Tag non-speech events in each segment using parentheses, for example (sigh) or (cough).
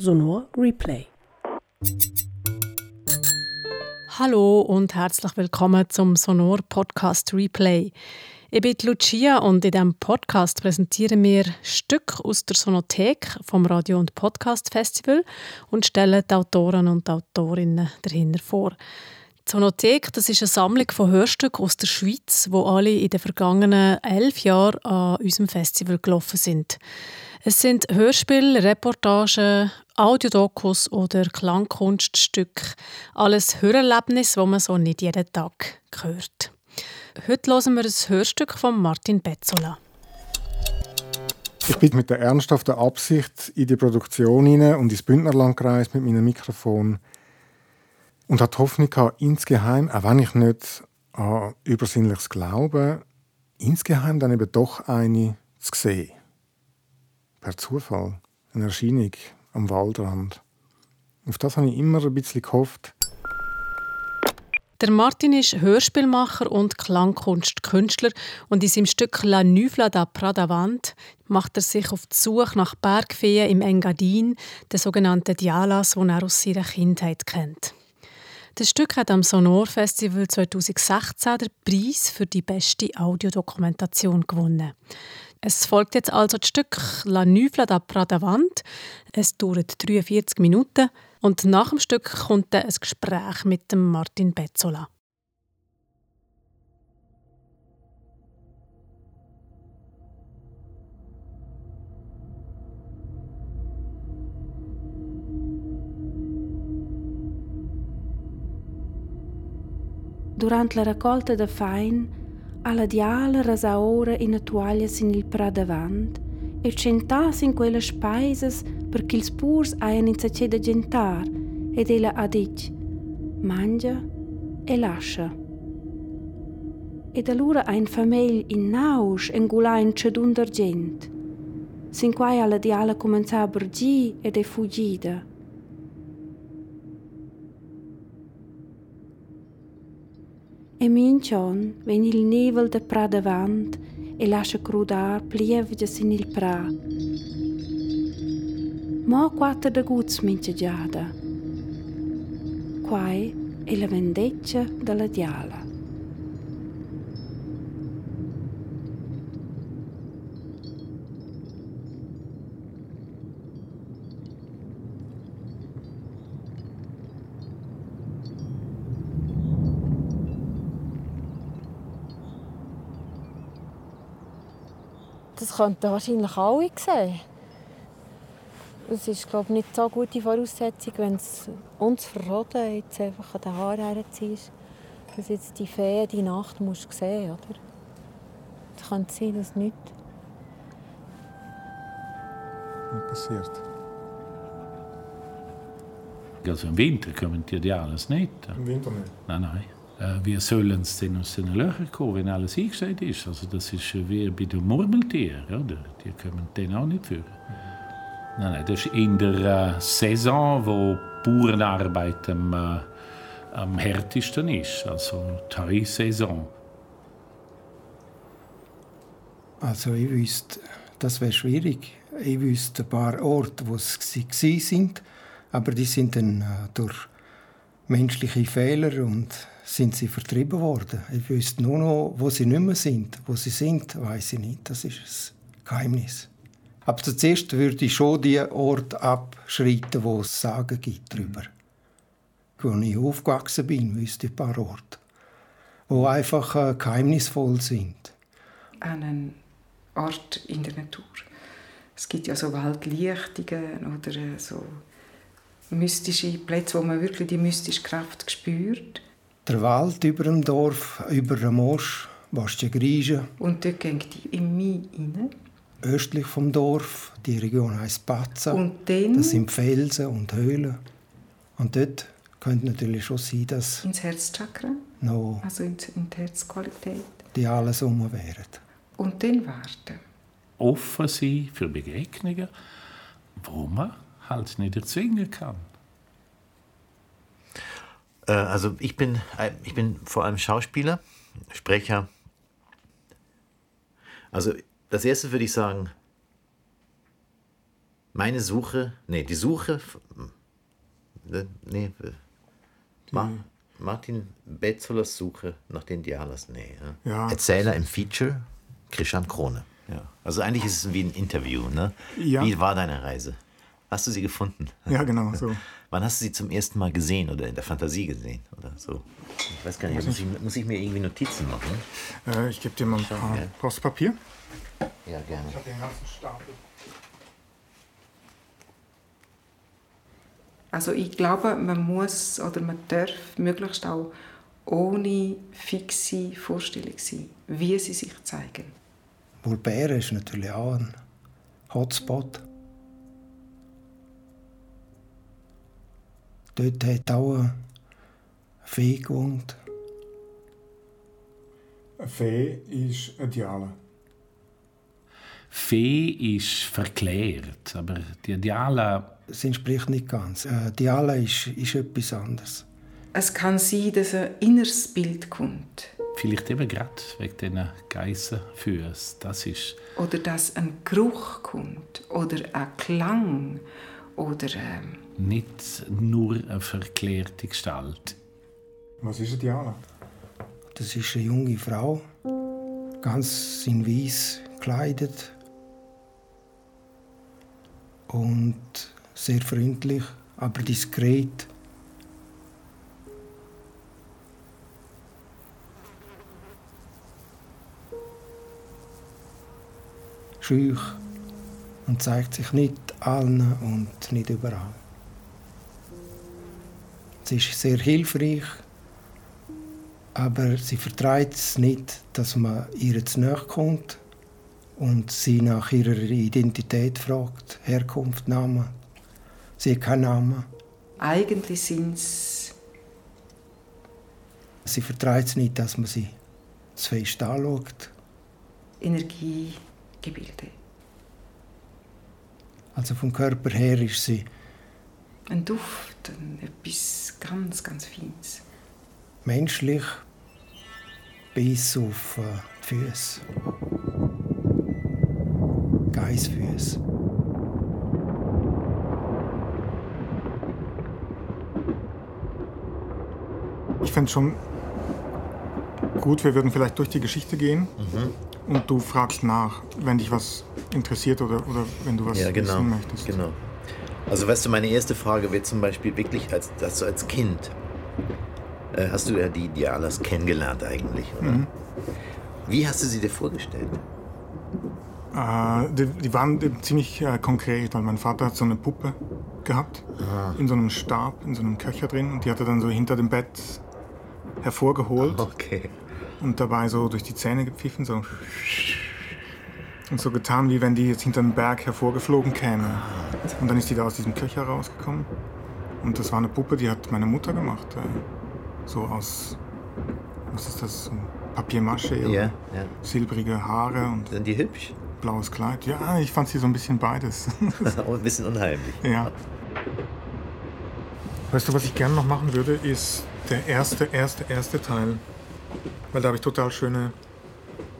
Sonor Replay. Hallo und herzlich willkommen zum Sonor Podcast Replay. Ich bin Lucia und in diesem Podcast präsentieren wir Stück aus der Sonothek vom Radio- und Podcast Festival und stellen die Autoren und Autorinnen dahinter vor. Die Sonothek das ist eine Sammlung von Hörstücken aus der Schweiz, wo alle in den vergangenen elf Jahren an unserem Festival gelaufen sind. Es sind Hörspiele, Reportagen, Audiodokus oder Klangkunststücke. Alles Hörerlebnis, wo man so nicht jeden Tag hört. Heute hören wir ein Hörstück von Martin Betzola. Ich bin mit der ernsthaften Absicht in die Produktion hinein und ins Bündnerland gereist mit meinem Mikrofon und die Hoffnung gehabt, insgeheim, auch wenn ich nicht an übersinnliches Glauben, insgeheim dann eben doch eine zu sehen. Per Zufall. Eine Erscheinung am Waldrand. Auf das habe ich immer ein bisschen gehofft. Der Martin ist Hörspielmacher und Klangkunstkünstler und in seinem Stück La Nuvla da Pradavant macht er sich auf die Suche nach Bergfeen im Engadin, den sogenannten Dialas, die er aus seiner Kindheit kennt. Das Stück hat am Sonor Festival 2016 den Preis für die beste Audiodokumentation gewonnen. Es folgt jetzt also das Stück La Nuvla da Pradavant. Es dauert 43 Minuten und nach dem Stück kommt dann ein Gespräch mit dem Martin Bezzola. Durante la raccolta da fain, alla diala rasa ora in toaglia sin il pra davant e centas in quelle spaises perché ils purs haian in da gentar ed ella ha dit mangia e lascia. Ed allora ein famiglia in naus engula in cedun d'argent. Sin quai alla diala comenza a bergi ed è fuggida. E mincion ven il nevel de pra davant e lascia crudar plievgias in il pra. Mo quattro da guts mince giada. Quai è la vendeccia della diala. Könnten wahrscheinlich alle sehen. Es ist glaube ich, nicht so gute Voraussetzung, wenn es uns verroden jetzt einfach an den Haaren herziehst, dass jetzt die Fee die Nacht musst sehen oder? Es könnte sein, dass nichts. Was passiert? Also im Winter kommen die ja alles nicht. Im Winter nicht. Nein, nein. Äh, Wir sollen es dann aus den Löchern kommen, wenn alles eingestellt ist. Also das ist äh, wie bei den Murmeltieren. Oder? Die kommen dann auch nicht führen. Nein, nein, das ist in der äh, Saison, wo Bauernarbeit am, äh, am härtesten ist. Also die Heusaison. Also ich wüsste, das wäre schwierig. Ich wüsste ein paar Orte, wo sie sind, aber die sind dann äh, durch menschliche Fehler und sind sie vertrieben worden. Ich wüsste nur noch, wo sie nicht mehr sind. Wo sie sind, weiß ich nicht. Das ist ein Geheimnis. Aber zuerst würde ich schon die Orte abschreiten, wo es Sagen gibt darüber. Wo ich aufgewachsen bin, wüsste ich ein paar Orte, wo einfach äh, geheimnisvoll sind. einen Ort in der Natur. Es gibt ja so Waldlichtungen oder äh, so mystische Plätze, wo man wirklich die mystische Kraft spürt. Der Wald über dem Dorf, über dem Mosch, Bastia Grieche, Und dort geht die in mich rein. östlich vom Dorf. Die Region heißt Pazza. Und dann Das sind Felsen und Höhlen. Und dort könnte natürlich schon sein, dass ins Herzchakra, noch also in, in die Herzqualität. die alles um wären. Und dann warten. Offen sein für Begegnungen, wo man halt nicht erzwingen kann. Äh, Also ich bin, äh, ich bin vor allem Schauspieler, Sprecher. Also das erste würde ich sagen, Meine Suche, nee, die Suche, äh, nee, äh, Ma, Martin Betzolers Suche nach den Dialas, nee. Ja. Ja. Erzähler im Feature, Christian Krone. Ja. Also eigentlich ist es wie ein Interview, ne? Ja. Wie war deine Reise? Hast du sie gefunden? Ja, genau, so. Wann hast du sie zum ersten Mal gesehen oder in der Fantasie gesehen? Oder so? Ich weiß gar nicht, muss ich, muss ich mir irgendwie Notizen machen? Äh, ich gebe dir mal ein paar. gern. Brauchst du Papier? Ja, gerne. Den ganzen Stapel. Also ich glaube, man muss oder man darf möglichst auch ohne fixe Vorstellung sein, wie sie sich zeigen. Mulbären ist natürlich auch ein Hotspot. Dort hat auch eine Fee gewohnt. Eine Fee ist ein Diala. Fee ist verklärt, aber die Diala, Es entspricht nicht ganz. Diala ist, ist etwas anderes. Es kann sein, dass ein inneres Bild kommt vielleicht eben gerade wegen diesen Geissenfüßen, das ist oder dass ein Geruch kommt oder ein Klang oder ähm, nicht nur eine verklärte Gestalt. Was ist ein Diala? Das ist eine junge Frau, ganz in weiß gekleidet und sehr freundlich, aber diskret. Schüch und zeigt sich nicht allen und nicht überall. Sie ist sehr hilfreich, aber sie vertreibt es nicht, dass man ihr zu nahe kommt und sie nach ihrer Identität fragt, Herkunft, Name. Sie hat keinen Namen. eigentlich sind es Sie vertreibt es nicht, dass man sie zu fest anschaut. Energiegebilde. Also vom Körper her ist sie Ein Duft, ein, etwas ganz, ganz Feines. menschlich bis auf äh, die Füße. Geissfüße. Ich fände schon gut, wir würden vielleicht durch die Geschichte gehen und du fragst nach, wenn dich was interessiert oder, oder wenn du was Ja, genau. wissen möchtest. genau. Also weißt du, meine erste Frage wird zum Beispiel wirklich, als, dass du als Kind, äh, hast du ja die Dialas kennengelernt eigentlich, oder? Mhm. Wie hast du sie dir vorgestellt? Äh, die, die waren ziemlich äh, konkret, weil mein Vater hat so eine Puppe gehabt, in so einem Stab, in so einem Köcher drin und die hat er dann so hinter dem Bett hervorgeholt Okay. und dabei so durch die Zähne gepfiffen, so und so getan, wie wenn die jetzt hinter einem Berg hervorgeflogen käme. Und dann ist die da aus diesem Köcher rausgekommen. Und das war eine Puppe, die hat meine Mutter gemacht. Äh, so aus, was ist das, oder Ja, ja. silbrige Haare und Sind die hübsch? blaues Kleid. Ja, ich fand sie so ein bisschen beides. Und (laughs) ein bisschen unheimlich. ja. Weißt du, was ich gerne noch machen würde, ist der erste, erste, erste Teil. Weil da habe ich total schöne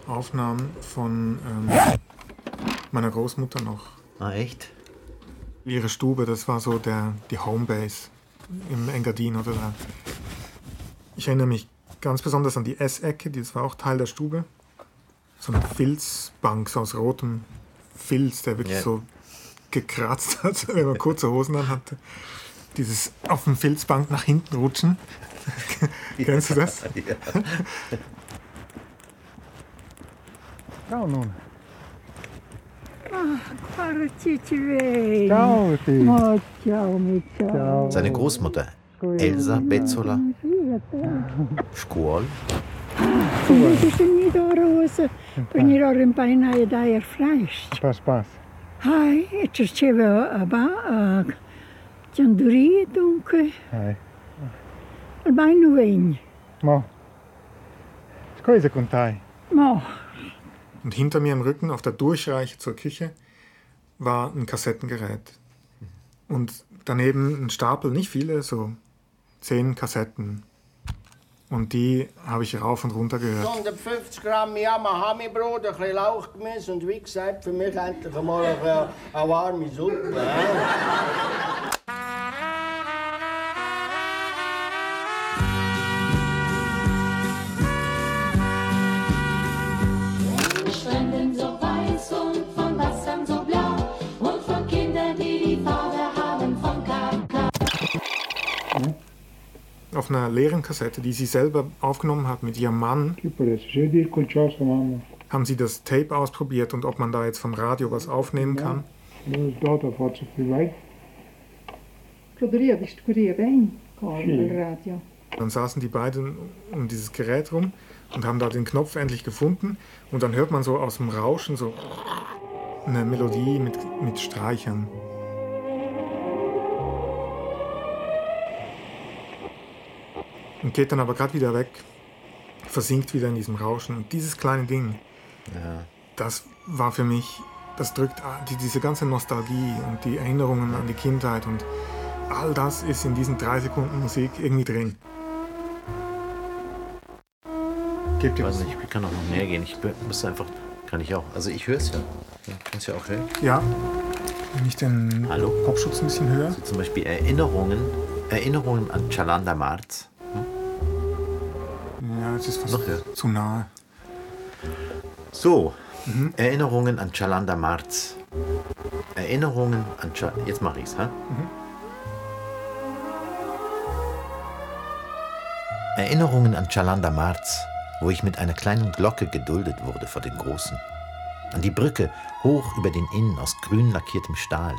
Aufnahmen von ähm, meiner Großmutter noch. Ah, echt? Ihre Stube, das war so der, die Homebase im Engadin oder da. Ich erinnere mich ganz besonders an die Essecke, das war auch Teil der Stube. So eine Filzbank so aus rotem Filz, der wirklich Ja. so gekratzt hat, (laughs) wenn man kurze Hosen an hatte. Dieses auf dem Filzbank nach hinten rutschen. (laughs) Kennst du das? Ja. Ciao nun. Seine Großmutter, Elsa Bezzola flash. Spaß, Spaß. Hai, cerceva a ba, a Cianduria dunque, Hi. al baino vegni. Mo. Scusa con te. Mo, Und hinter mir im Rücken, auf der Durchreiche zur Küche, war ein Kassettengerät. Und daneben ein Stapel, nicht viele, so zehn Kassetten. Und die habe ich rauf und runter gehört. 150 Gramm Yamahami-Brot, ein bisschen Lauchgemüse und wie gesagt, für mich endlich einmal eine, eine warme Suppe. Auf einer leeren Kassette, die sie selber aufgenommen hat mit ihrem Mann. Haben Sie das Tape ausprobiert und ob man da jetzt vom Radio was aufnehmen kann? Dann saßen die beiden um dieses Gerät rum und haben da den Knopf endlich gefunden. Und dann hört man so aus dem Rauschen so eine Melodie mit, mit Streichern. Und geht dann aber gerade wieder weg, versinkt wieder in diesem Rauschen. Und dieses kleine Ding, ja. das war für mich, das drückt die, diese ganze Nostalgie und die Erinnerungen an die Kindheit und all das ist in diesen drei Sekunden Musik irgendwie drin. Gebt ihr also ich kann auch noch mehr gehen. Ich muss einfach, kann ich auch. Also ich höre es ja. ja kannst ja auch hören. Ja. Wenn ich den Hallo? Popschutz ein bisschen höre. Also zum Beispiel Erinnerungen, Erinnerungen an Chalanda Marz. Es ist fast Noch, ja. zu nahe. So, mhm. Erinnerungen an Chalanda Marz. Erinnerungen an Ch Jetzt mache ich's, ha? Mhm. Erinnerungen an Chalanda Marz, wo ich mit einer kleinen Glocke geduldet wurde vor den Großen. An die Brücke hoch über den Inn aus grün lackiertem Stahl.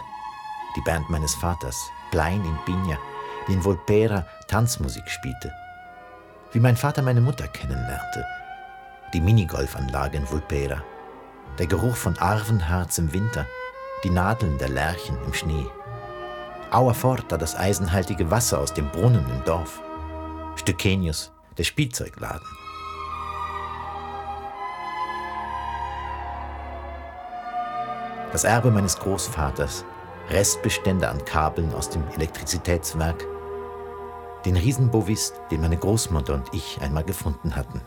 Die Band meines Vaters, Blein in Pinja, die in Volpera Tanzmusik spielte wie mein Vater meine Mutter kennenlernte. Die Minigolfanlage in Vulpera, der Geruch von Arvenharz im Winter, die Nadeln der Lerchen im Schnee. Auerforta, das eisenhaltige Wasser aus dem Brunnen im Dorf. Stückenius, der Spielzeugladen. Das Erbe meines Großvaters, Restbestände an Kabeln aus dem Elektrizitätswerk, den Riesenbovist, den meine Großmutter und ich einmal gefunden hatten.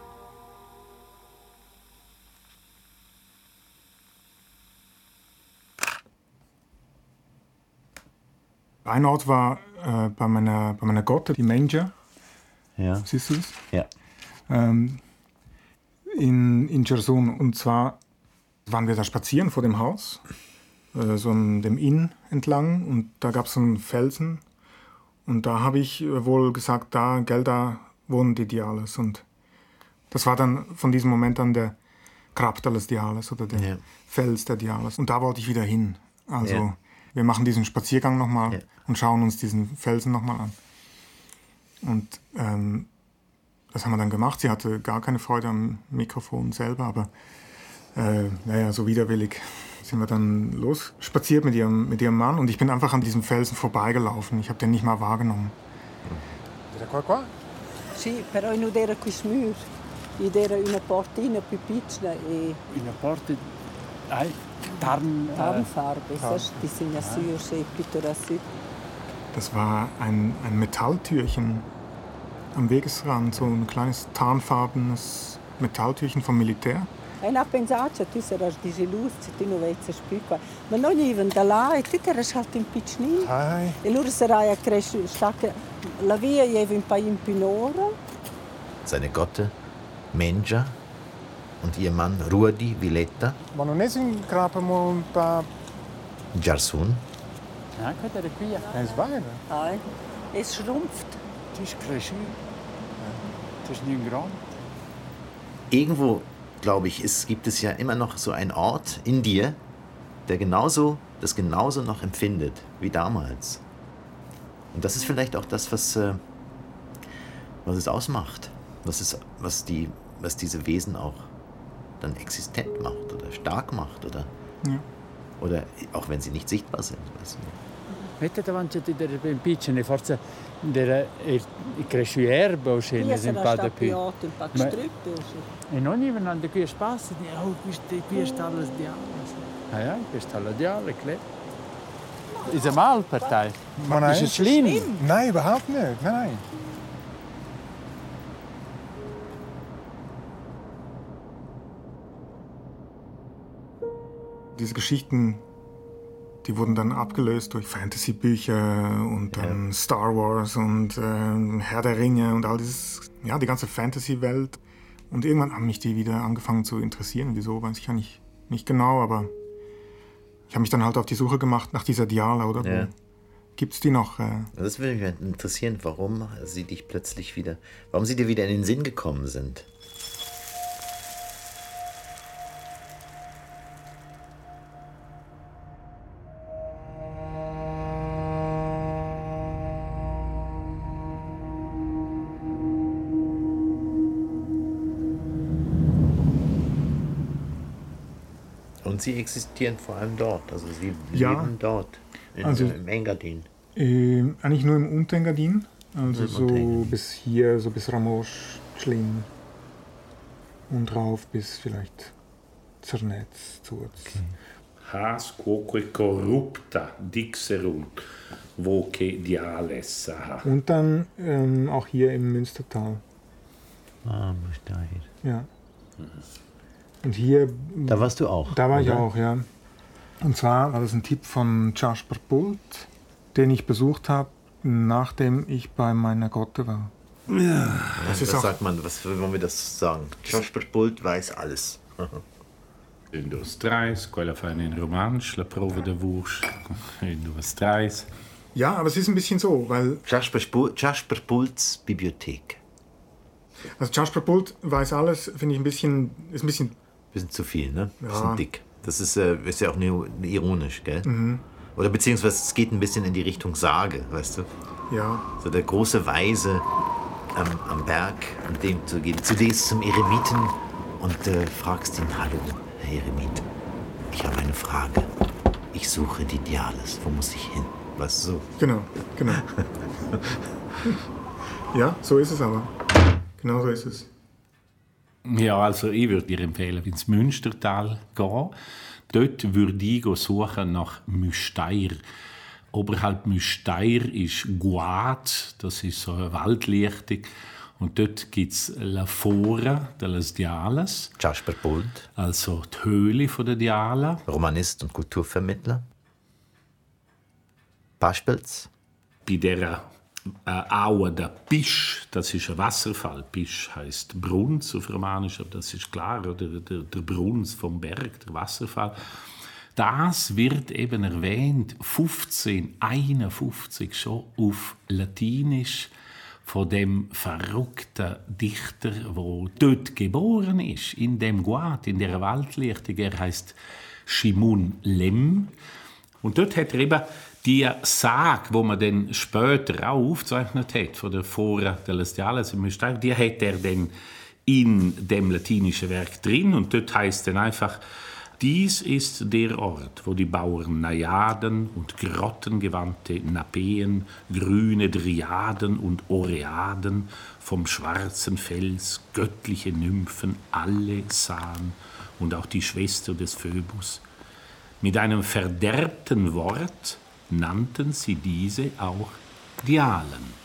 Ein Ort war äh, bei, meiner, bei meiner Gotte, die Manger. Ja. Siehst du es? Ja. Ähm, in, in Cherson. Und zwar waren wir da spazieren vor dem Haus, äh, so an dem Inn entlang. Und da gab es so einen Felsen, und da habe ich äh, wohl gesagt, da, gell, da wohnen die Diales. Und das war dann von diesem Moment an der Kraptal des Diales oder der ja. Fels der Diales. Und da wollte ich wieder hin. Also ja. wir machen diesen Spaziergang nochmal ja. und schauen uns diesen Felsen nochmal an. Und ähm, das haben wir dann gemacht. Sie hatte gar keine Freude am Mikrofon selber, aber äh, naja, so widerwillig sind wir dann losspaziert mit ihrem, mit ihrem Mann und ich bin einfach an diesem Felsen vorbeigelaufen. Ich habe den nicht mal wahrgenommen. Era qua qua? Sì, però non era qui smur. Ed era una portina più piccola e... Una porta... Tarn... Tarnfarbe, sind ja sehr pittoresk. Das war ein, ein Metalltürchen am Wegesrand, so ein kleines tarnfarbenes Metalltürchen vom Militär. E non pensato, tu sarai disilluso, tu non vedi più qua. Ma venivano da là e tu eri salto in piccini. E loro sarai a crescere, la via era un po' in pinora. Seine Gotte, Menja und ihr Mann Ruadi Villetta. Ma non è in Krapamo un po'... Jarsun. Ja, guarda qui. È sbaglio. Ah, è schrumpft. Das ist cresciuto. Das ist nicht groß. Irgendwo glaube ich, ist, gibt es ja immer noch so einen Ort in dir, der genauso, das genauso noch empfindet wie damals. Und das ist vielleicht auch das, was, äh, was es ausmacht, was, es, was, die, was diese Wesen auch dann existent macht oder stark macht oder, ja. oder auch wenn sie nicht sichtbar sind. Weißt du mette davanti a te delle piccine, forse delle, i cresci erba o scene in pada qui. Piotto, in pak strutte o sì. E non even al di qui spazi, di oh, queste qui è stato il diavolo. Ah ja, qui è stato il diavolo, claro. Ist er mal Partei? Oh nein. Ist es schlimm? Nein, überhaupt nicht. Nein, nein. Diese Geschichten die wurden dann abgelöst durch Fantasy-Bücher und dann ja. Star Wars und äh, Herr der Ringe und all dieses, ja, die ganze Fantasy-Welt. Und irgendwann haben mich die wieder angefangen zu interessieren. Wieso, weiß ich ja nicht, nicht genau, aber ich habe mich dann halt auf die Suche gemacht nach dieser Diala oder ja. Gibt es die noch? Äh? Das würde mich interessieren, warum sie dich plötzlich wieder, warum sie dir wieder in den Sinn gekommen sind. Sie existieren vor allem dort. Also sie ja. leben dort, in, also, im Engadin. Äh, eigentlich nur im Unterengadin. Also so Unterengadin. bis hier, so bis Ramosch, Schlin und rauf bis vielleicht Zernetz, Zurz. Okay. Has quoque corrupta dixerunt, voce diales. Und dann ähm, auch hier im Münstertal. Ah, Münstertal. Ja. Mhm. Und hier. Da warst du auch. Da war oder? ich auch, ja. Und zwar war das ein Tipp von Jasper Bult, den ich besucht habe, nachdem ich bei meiner Gotte war. Ja, das was sagt man, was wollen wir das sagen? Jasper Bult weiß alles. (laughs) In dos treis, quella fa in romansch, la prova de vurs, (laughs) in dos treis. Ja, aber es ist ein bisschen so, weil... Jasper, Jasper Bults Bibliothek. Also Jasper Bult weiß alles, finde ich ein bisschen, ist ein bisschen Bisschen zu viel, ne? Bisschen ja. dick. Das ist, äh, ist ja auch ironisch, gell? Mhm. Oder beziehungsweise es geht ein bisschen in die Richtung Sage, weißt du? Ja. So der große Weise ähm, am Berg, an dem zu gehen. Du gehst zum Eremiten und äh, fragst ihn, hallo, Herr Eremit, ich habe eine Frage. Ich suche die Diales. Wo muss ich hin? Weißt du so? Genau, genau. (laughs) ja, so ist es aber. Genau so ist es. Ja, also ich würde dir empfehlen, ins Münstertal gehen. Dort würde ich suchen nach Müsteir. Oberhalb Müsteir ist Guad, das ist so eine Waldlichtung. Und dort gibt es La Fora de las Diales. Jasper Bult. Also die Höhle der Diala. Romanist und Kulturvermittler. Beispiels? Bei dieser äh, Aue der Pisch, das ist ein Wasserfall. Pisch heißt Bruns auf Romanisch, aber das ist klar, oder der, der Bruns vom Berg, der Wasserfall. Das wird eben erwähnt 1551 schon auf Latinisch von dem verrückten Dichter, wo dort geboren ist, in dem Guad, in der Waldlichtung. Er heißt Shimun Lem. Und dort hat er eben die Sage, wo man dann später auch aufgezeichnet hat, von der Fora Celestiales im Mystag, die hat er dann in dem latinischen Werk drin und dort heißt dann einfach, dies ist der Ort, wo die Bauern Najaden und grottengewandte Napeen, grüne Dryaden und Oreaden vom schwarzen Fels göttliche Nymphen alle sahen und auch die Schwester des Phoebus. Mit einem verderbten Wort nannten sie diese auch Dialen.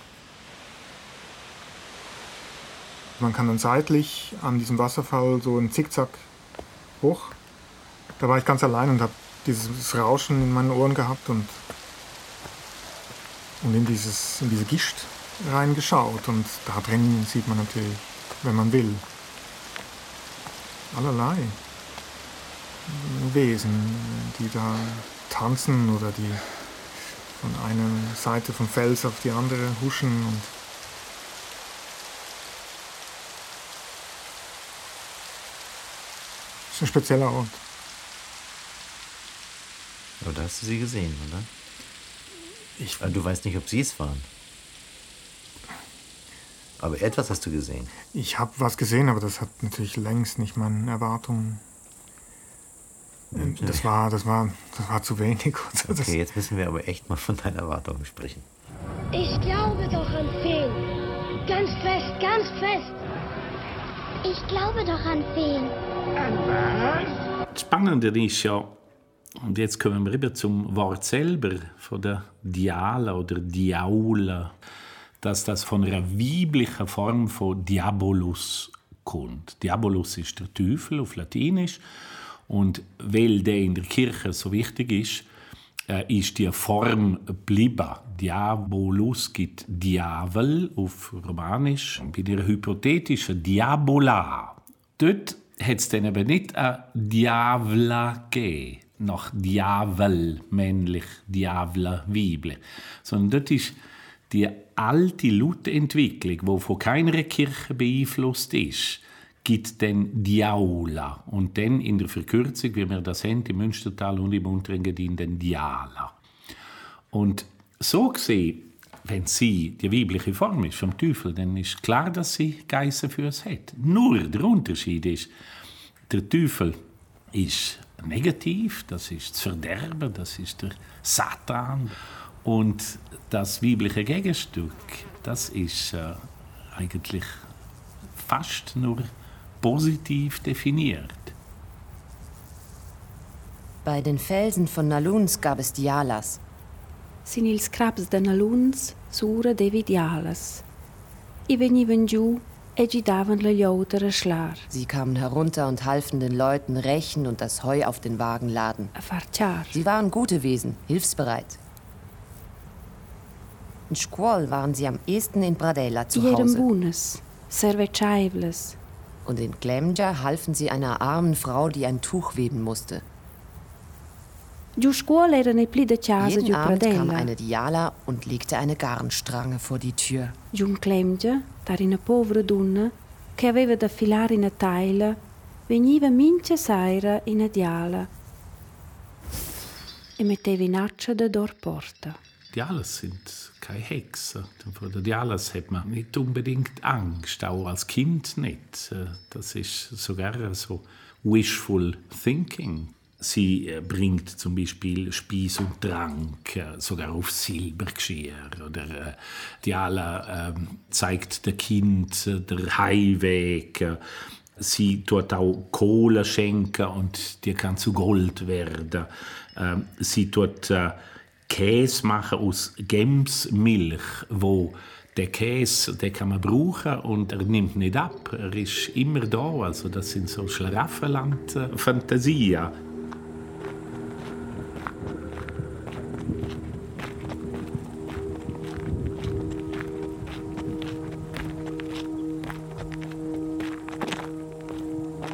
Man kann dann seitlich an diesem Wasserfall so einen Zickzack hoch. Da war ich ganz allein und habe dieses Rauschen in meinen Ohren gehabt und, und in, dieses, in diese Gischt reingeschaut. Und da drin sieht man natürlich, wenn man will, allerlei Wesen, die da tanzen oder die von einer Seite vom Fels auf die andere huschen und das ist ein spezieller Ort. Aber da hast du sie gesehen, oder? Ich, du weißt nicht, ob sie es waren. Aber etwas hast du gesehen. Ich habe was gesehen, aber das hat natürlich längst nicht meinen Erwartungen das war, das war, das war zu wenig. (laughs) okay, jetzt müssen wir aber echt mal von deinen Erwartungen sprechen. Ich glaube doch an Feen. Ganz fest, ganz fest. Ich glaube doch an Feen. An was? Das Spannende ist ja, und jetzt kommen wir rüber zum Wort selber, von der Diala oder Diaula, dass das von einer weiblichen Form von Diabolus kommt. Diabolus ist der Teufel auf Latinisch Und weil der in der Kirche so wichtig ist, äh, ist die Form geblieben. Diabolus gibt Diavel auf Romanisch. Bei der hypothetischen Diabola, dort hat es dann eben nicht ein Diavla gegeben, nach Diavel, männlich, Diavla, weiblich, sondern dort ist die alte Lautentwicklung, die von keiner Kirche beeinflusst ist, gibt dann Diaula. Und dann in der Verkürzung, wie wir das haben, im Münstertal und im Unterengadin, dann Diala. Und so gesehen, wenn sie die weibliche Form ist vom Teufel, dann ist klar, dass sie Geissen für es hat. Nur der Unterschied ist, der Teufel ist negativ, das ist das Verderben, das ist der Satan. Und das weibliche Gegenstück, das ist äh, eigentlich fast nur positiv definiert. Bei den Felsen von Naluns gab es Dialas. Sin ils de Naluns sura devi Dialas. I giù e le schlar. Sie kamen herunter und halfen den Leuten rächen und das Heu auf den Wagen laden. Sie waren gute Wesen, hilfsbereit. In Squall waren sie am ehesten in Bradella zu Hause. Bunes, und in Glemja halfen sie einer armen Frau, die ein Tuch weben musste. Jeden Abend kam eine Diala und legte eine Garnstrange vor die Tür. Giun Glemja, dar una povera donna, che aveva da filare una taglia, veniva mince saira in diala e metteva in accia da dor porta. Dialas sind keine Hexen. Vor der Dialas hat man nicht unbedingt Angst, auch als Kind nicht. Das ist sogar so wishful thinking. Sie äh, bringt zum Beispiel Speis und Trank äh, sogar auf Silbergeschirr. Oder äh, Diala äh, zeigt dem Kind äh, der Heimweg. Sie tut auch Kohle schenken und die kann zu Gold werden. Ähm, sie tut äh, Käse machen aus Gemsmilch, wo der Käse, den kann man brauchen und er nimmt nicht ab. Er ist immer da. Also das sind so Schlaraffenland-Fantasien.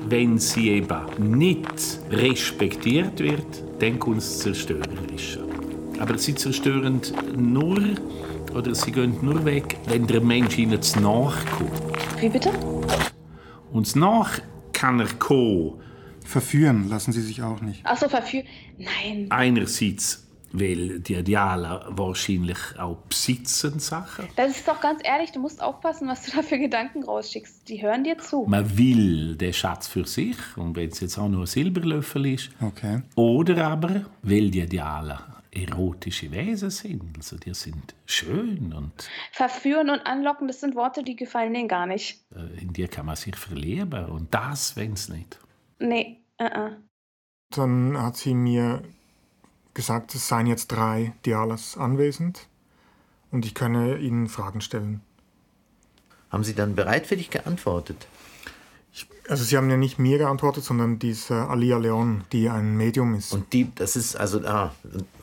Wenn sie eben nicht respektiert wird, dann kommt es zerstörerisch. Aber sie zerstören nur oder sie gehen nur weg, wenn der Mensch ihnen zu nachkommt. Wie bitte? Und nach kann er kommen. Verführen lassen sie sich auch nicht. Ach so, verführen? Nein. Einerseits, weil die Ideale wahrscheinlich auch besitzen Sachen. Das ist doch ganz ehrlich, du musst aufpassen, was du da für Gedanken rausschickst. Die hören dir zu. Man will den Schatz für sich, und wenn es jetzt auch nur ein Silberlöffel ist. Okay. Oder aber, weil die Ideale erotische Wesen sind. Also die sind schön und... Verführen und anlocken, das sind Worte, die gefallen denen gar nicht. Äh, in dir kann man sich verlieben und das, wenn es nicht. Nee, uh -uh. Dann hat sie mir gesagt, es seien jetzt drei Dialas anwesend und ich könne ihnen Fragen stellen. Haben Sie dann bereitwillig geantwortet? Also Sie haben ja nicht mir geantwortet, sondern diese Alia Leon, die ein Medium ist. Und die, das ist also, ah,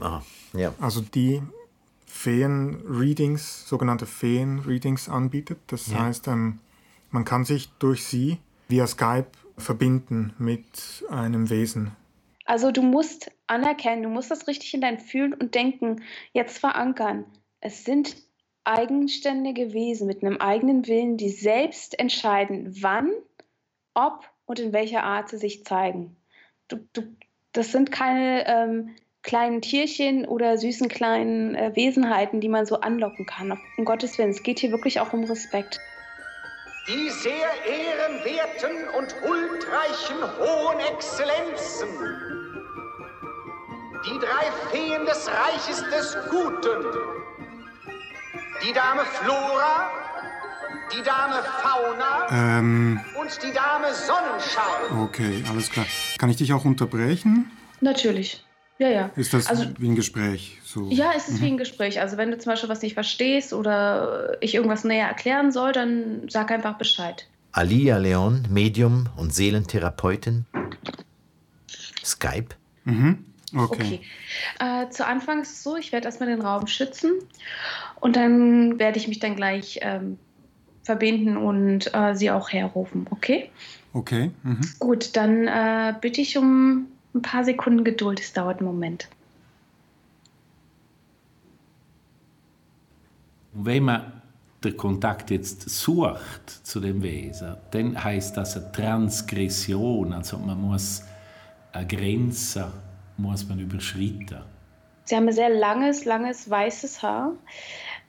ah ja. Also die Feen-Readings, sogenannte Feen-Readings anbietet. Das ja. heißt, ähm, man kann sich durch sie via Skype verbinden mit einem Wesen. Also du musst anerkennen, du musst das richtig in dein Fühlen und Denken jetzt verankern. Es sind eigenständige Wesen mit einem eigenen Willen, die selbst entscheiden, wann ob und in welcher Art sie sich zeigen. Du, du, das sind keine ähm, kleinen Tierchen oder süßen kleinen äh, Wesenheiten, die man so anlocken kann. Um Gottes Willen, es geht hier wirklich auch um Respekt. Die sehr ehrenwerten und huldreichen hohen Exzellenzen, die drei Feen des Reiches des Guten, die Dame Flora, die Dame Fauna ähm, und die Dame Sonnenschein. Okay, alles klar. Kann ich dich auch unterbrechen? Natürlich. Ja, ja. Ist das also, wie ein Gespräch? So? Ja, es ist mhm. wie ein Gespräch. Also wenn du zum Beispiel was nicht verstehst oder ich irgendwas näher erklären soll, dann sag einfach Bescheid. Alia Leon, Medium und Seelentherapeutin. Skype? Mhm. Okay. okay. Äh, zu Anfang ist es so, ich werde erstmal den Raum schützen und dann werde ich mich dann gleich ähm, verbinden und äh, sie auch herrufen, okay? Okay. Mhm. Gut, dann äh, bitte ich um ein paar Sekunden Geduld. Es dauert einen Moment. Wenn man den Kontakt jetzt sucht zu dem Wesen, dann heißt das eine Transgression, also man muss eine Grenze muss man überschritten. Sie haben ein sehr langes, langes weißes Haar.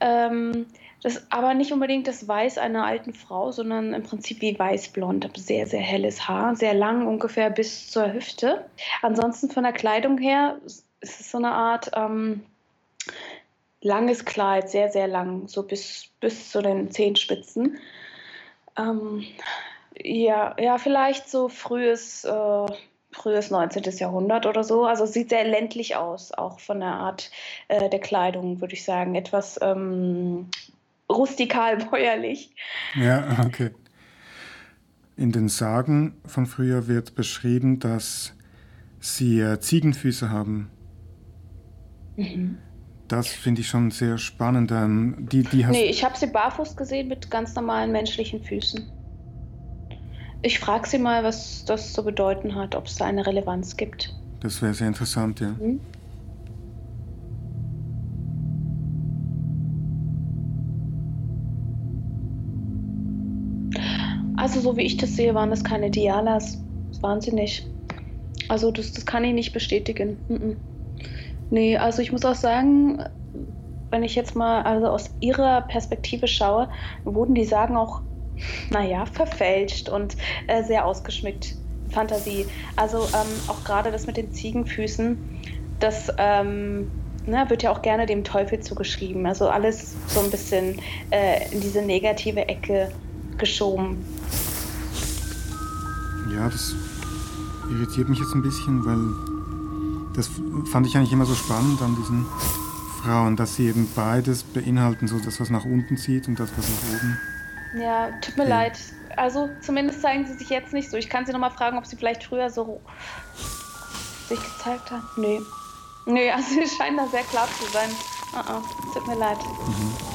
Ähm, das aber nicht unbedingt das Weiß einer alten Frau, sondern im Prinzip wie weißblond. Sehr, sehr helles Haar, sehr lang, ungefähr bis zur Hüfte. Ansonsten von der Kleidung her ist es so eine Art ähm, langes Kleid, sehr, sehr lang, so bis, bis zu den Zehenspitzen. Ähm, ja, ja, vielleicht so frühes, äh, frühes 19. Jahrhundert oder so. Also sieht sehr ländlich aus, auch von der Art äh, der Kleidung, würde ich sagen. Etwas ähm, rustikal (laughs) bäuerlich. Ja, okay. In den Sagen von früher wird beschrieben, dass sie äh, Ziegenfüße haben. Mhm. Das finde ich schon sehr spannend. Ähm, die, die nee, ich habe sie barfuß gesehen mit ganz normalen menschlichen Füßen. Ich frage sie mal, was das zu bedeuten hat, ob es da eine Relevanz gibt. Das wäre sehr interessant, ja. Mhm. Also so wie ich das sehe, waren das keine Dialas. Nicht. Also das, das kann ich nicht bestätigen. Mm Nee, also ich muss auch sagen, wenn ich jetzt mal also aus ihrer Perspektive schaue, wurden die Sagen auch, naja, verfälscht und äh, sehr ausgeschmückt. Fantasie. Also ähm, auch gerade das mit den Ziegenfüßen, das ähm, ne, wird ja auch gerne dem Teufel zugeschrieben. Also alles so ein bisschen äh, in diese negative Ecke geschoben. Ja, das irritiert mich jetzt ein bisschen, weil das fand ich eigentlich immer so spannend an diesen Frauen, dass sie eben beides beinhalten, so das, was nach unten zieht und das, was nach oben. Ja, tut mir ja. leid. Also zumindest zeigen sie sich jetzt nicht so. Ich kann sie noch mal fragen, ob sie vielleicht früher so sich gezeigt haben. Nee. Nee, also sie scheinen da sehr klar zu sein. Uh -uh, tut mir leid. Mhm.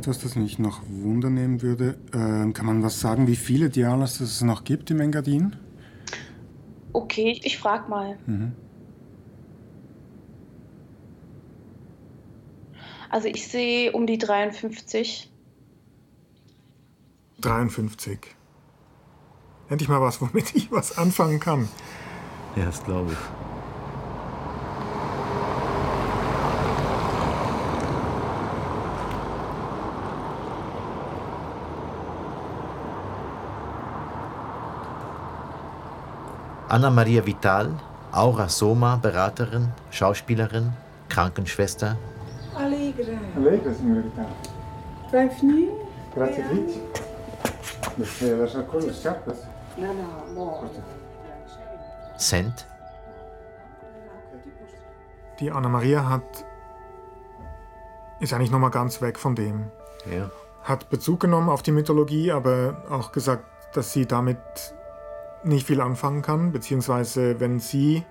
Etwas, das mich noch wundernehmen würde. Äh, kann man was sagen, wie viele Dialas es noch gibt im Engadin? Okay, ich frag mal. Mhm. Also ich sehe um die 53. 53. Endlich mal was, womit ich was anfangen kann. Ja, das glaube ich. Anna-Maria Vital, Aura Soma, Beraterin, Schauspielerin, Krankenschwester. Allegre. Allegre, signora Vital. Bienvenue. Grazie, Fritz. Perché lascia ancora le scarpe? No, no, no. Cent. Die Anna-Maria hat ist eigentlich noch mal ganz weg von dem. Ja. Hat Bezug genommen auf die Mythologie, aber auch gesagt, dass sie damit nicht viel anfangen kann, beziehungsweise wenn sie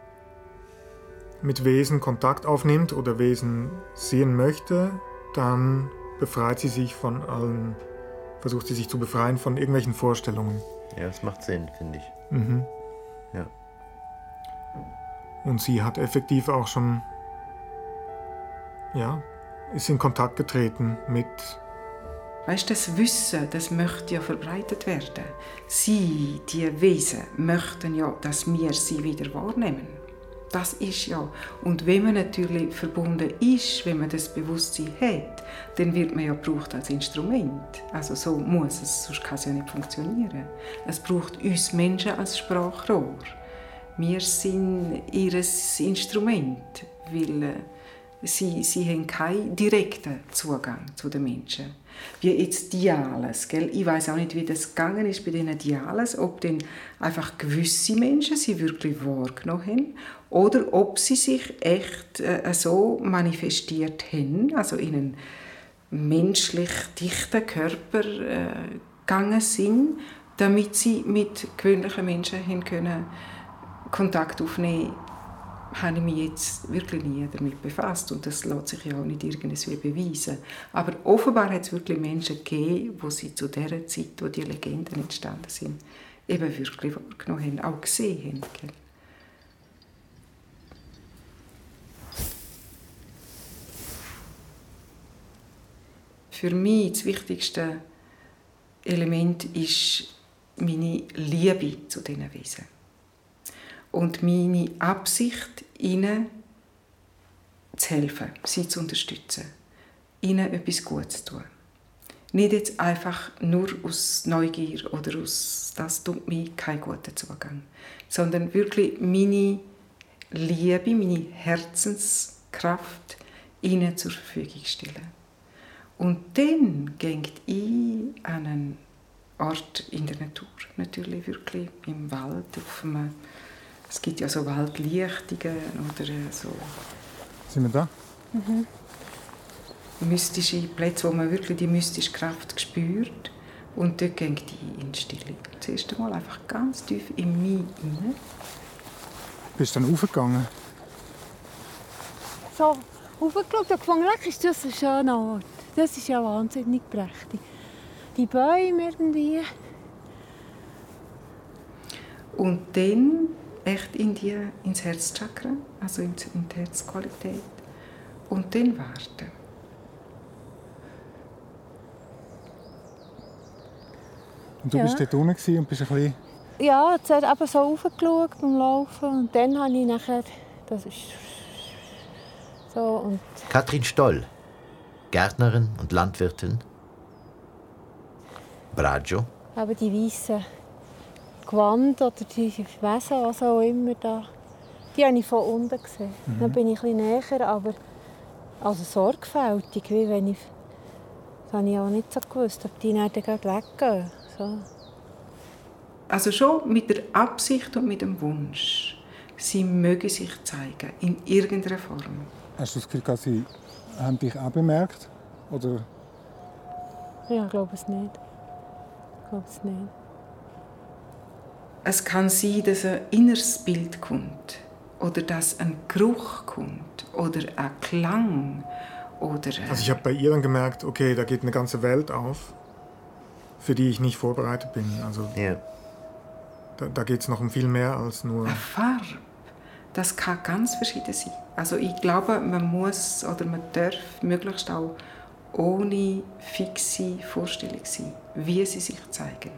mit Wesen Kontakt aufnimmt oder Wesen sehen möchte, dann befreit sie sich von allen, versucht sie sich zu befreien von irgendwelchen Vorstellungen. Ja, das macht Sinn, finde ich. Mhm. Ja. Und sie hat effektiv auch schon, ja, ist in Kontakt getreten mit Weißt, das Wissen, das möchte ja verbreitet werden. Sie, die Wesen, möchten ja, dass wir sie wieder wahrnehmen. Das ist ja. Und wenn man natürlich verbunden ist, wenn man das Bewusstsein hat, dann wird man ja gebraucht als Instrument. Also so muss es, sonst kann es ja nicht funktionieren. Es braucht uns Menschen als Sprachrohr. Wir sind ihr Instrument, weil äh, sie, sie haben keinen direkten Zugang zu den Menschen wie jetzt Diales. Gell? Ich weiß auch nicht, wie das gegangen ist bei diesen Diales, ob denn einfach gewisse Menschen sie wirklich wahrgenommen haben oder ob sie sich echt äh, so manifestiert haben, also in einen menschlich dichten Körper äh, gegangen sind, damit sie mit gewöhnlichen Menschen können Kontakt aufnehmen habe ich mich jetzt wirklich nie damit befasst und das lässt sich ja auch nicht irgendwie beweisen. Aber offenbar hat es wirklich Menschen gegeben, wo sie zu der Zeit, wo die Legenden entstanden sind, eben wirklich wahrgenommen haben, auch gesehen haben. Für mich das wichtigste Element ist meine Liebe zu diesen Wesen. Und meine Absicht, ihnen zu helfen, sie zu unterstützen, ihnen etwas Gutes zu tun. Nicht jetzt einfach nur aus Neugier oder aus «das tut mir keinen guten Zugang», sondern wirklich meine Liebe, meine Herzenskraft ihnen zur Verfügung stellen. Und dann geht ich an einen Ort in der Natur, natürlich wirklich im Wald, auf einem, es gibt ja so Waldlichtungen oder so. Sind wir da? Mhm. Mystische Plätze, wo man wirklich die mystische Kraft spürt. Und dort geht ich in die Stille. Das erste Mal einfach ganz tief in mich hinein. Bist du dann aufgegangen? So, aufgeschaut und gefunden, ist das ein schöner Ort. Das ist ja wahnsinnig prächtig. Die Bäume irgendwie. Und dann echt in die, ins Herzchakra, also in die Herzqualität. Und dann warten. Und du ja. bist dort unten und bist ein bisschen... Ja, zuerst eben so raufgeschaut beim Laufen und dann habe ich nachher... Das ist so und... Katrin Stoll, Gärtnerin und Landwirtin. Braggio. Aber die weißen Gewand oder die Wesen, was auch immer da, die habe ich von unten gesehen. Mhm. Dann bin ich ein näher, aber also sorgfältig, wie wenn ich... Das habe ich auch nicht so gewusst, ob die dann gleich weggehen. So. Also schon mit der Absicht und mit dem Wunsch, sie mögen sich zeigen, in irgendeiner Form. Hast du das Gefühl, sie haben dich auch bemerkt? Oder? Ja, ich glaube es nicht. Ich glaube es nicht. Es kann sein, dass ein inneres Bild kommt. Oder dass ein Geruch kommt. Oder ein Klang. Oder also ich habe bei ihr dann gemerkt, okay, da geht eine ganze Welt auf, für die ich nicht vorbereitet bin. Also yeah. da, da geht es noch um viel mehr als nur... Eine Farbe, das kann ganz verschieden sein. Also ich glaube, man muss oder man darf möglichst auch ohne fixe Vorstellung sein, wie sie sich zeigen.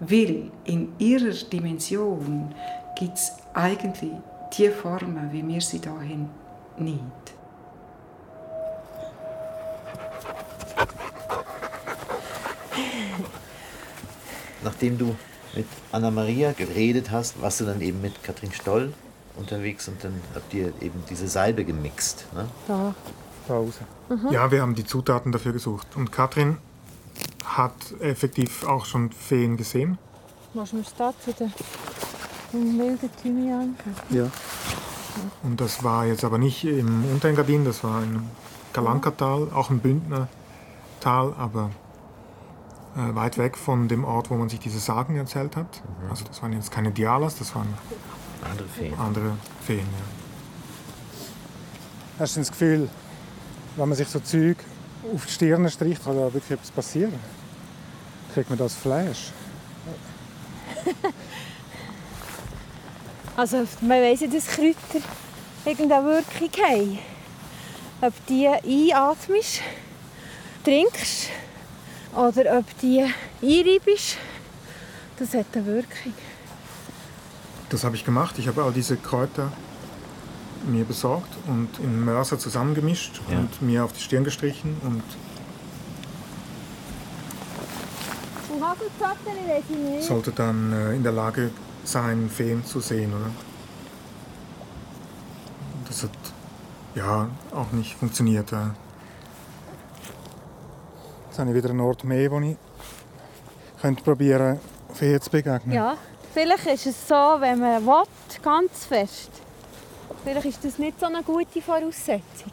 Weil in ihrer Dimension gibt es eigentlich die Formen, wie wir sie hier haben, nicht. Nachdem du mit Anna Maria geredet hast, warst du dann eben mit Katrin Stoll unterwegs und dann habt ihr eben diese Salbe gemixt. Ne? Da. Pause. Mhm. Ja, wir haben die Zutaten dafür gesucht. Und Katrin hat effektiv auch schon Feen gesehen. Was wir da zu den wilden Thymian? Ja. Und das war jetzt aber nicht im Unterengadin, das war im Galankatal, auch im Bündnertal, aber äh, weit weg von dem Ort, wo man sich diese Sagen erzählt hat. Mhm. Also das waren jetzt keine Dialas, das waren andere Feen. Andere Feen ja. Hast du das Gefühl, wenn man sich so Zeug auf die Stirn streicht, kann da wirklich etwas passieren? Kriegt man das Fleisch? (laughs) also man weiss ja, dass Kräuter irgendeine Wirkung haben. Ob die einatmest, trinkst oder ob die einreibst, das hat eine Wirkung. Das habe ich gemacht. Ich habe all diese Kräuter mir besorgt und in Mörser zusammengemischt ja. und mir auf die Stirn gestrichen und sollte dann äh, in der Lage sein, Feen zu sehen, oder? Das hat ja auch nicht funktioniert. Jetzt habe ich wieder einen Ort mehr, wo ich könnte probieren, Feen zu begegnen. Ja, vielleicht ist es so, wenn man will, ganz fest Vielleicht ist das nicht so eine gute Voraussetzung.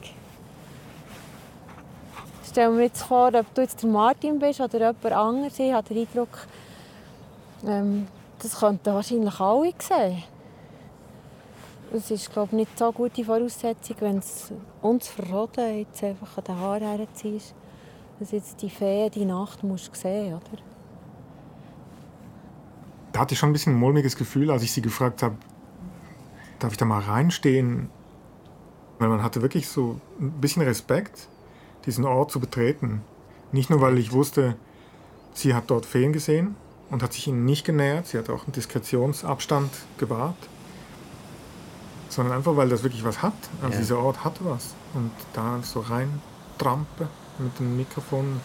Stell mir jetzt vor, ob du jetzt der Martin bist oder jemand anderes. Ich habe den Eindruck, Ähm, das könnten wahrscheinlich alle sehen. Es ist glaube ich, nicht so gute Voraussetzung, wenn es uns verroden jetzt einfach an den Haaren herziehst, dass jetzt die Fee die Nacht musst sehen oder? Da hatte ich schon ein bisschen ein mulmiges Gefühl, als ich sie gefragt habe, darf ich da mal reinstehen? Weil man hatte wirklich so ein bisschen Respekt, diesen Ort zu betreten. Nicht nur, weil ich wusste, sie hat dort Feen gesehen und hat sich ihnen nicht genähert, sie hat auch einen Diskretionsabstand gewahrt, sondern einfach, weil das wirklich was hat. Also ja. dieser Ort hat was. Und da so rein trampe mit dem Mikrofon.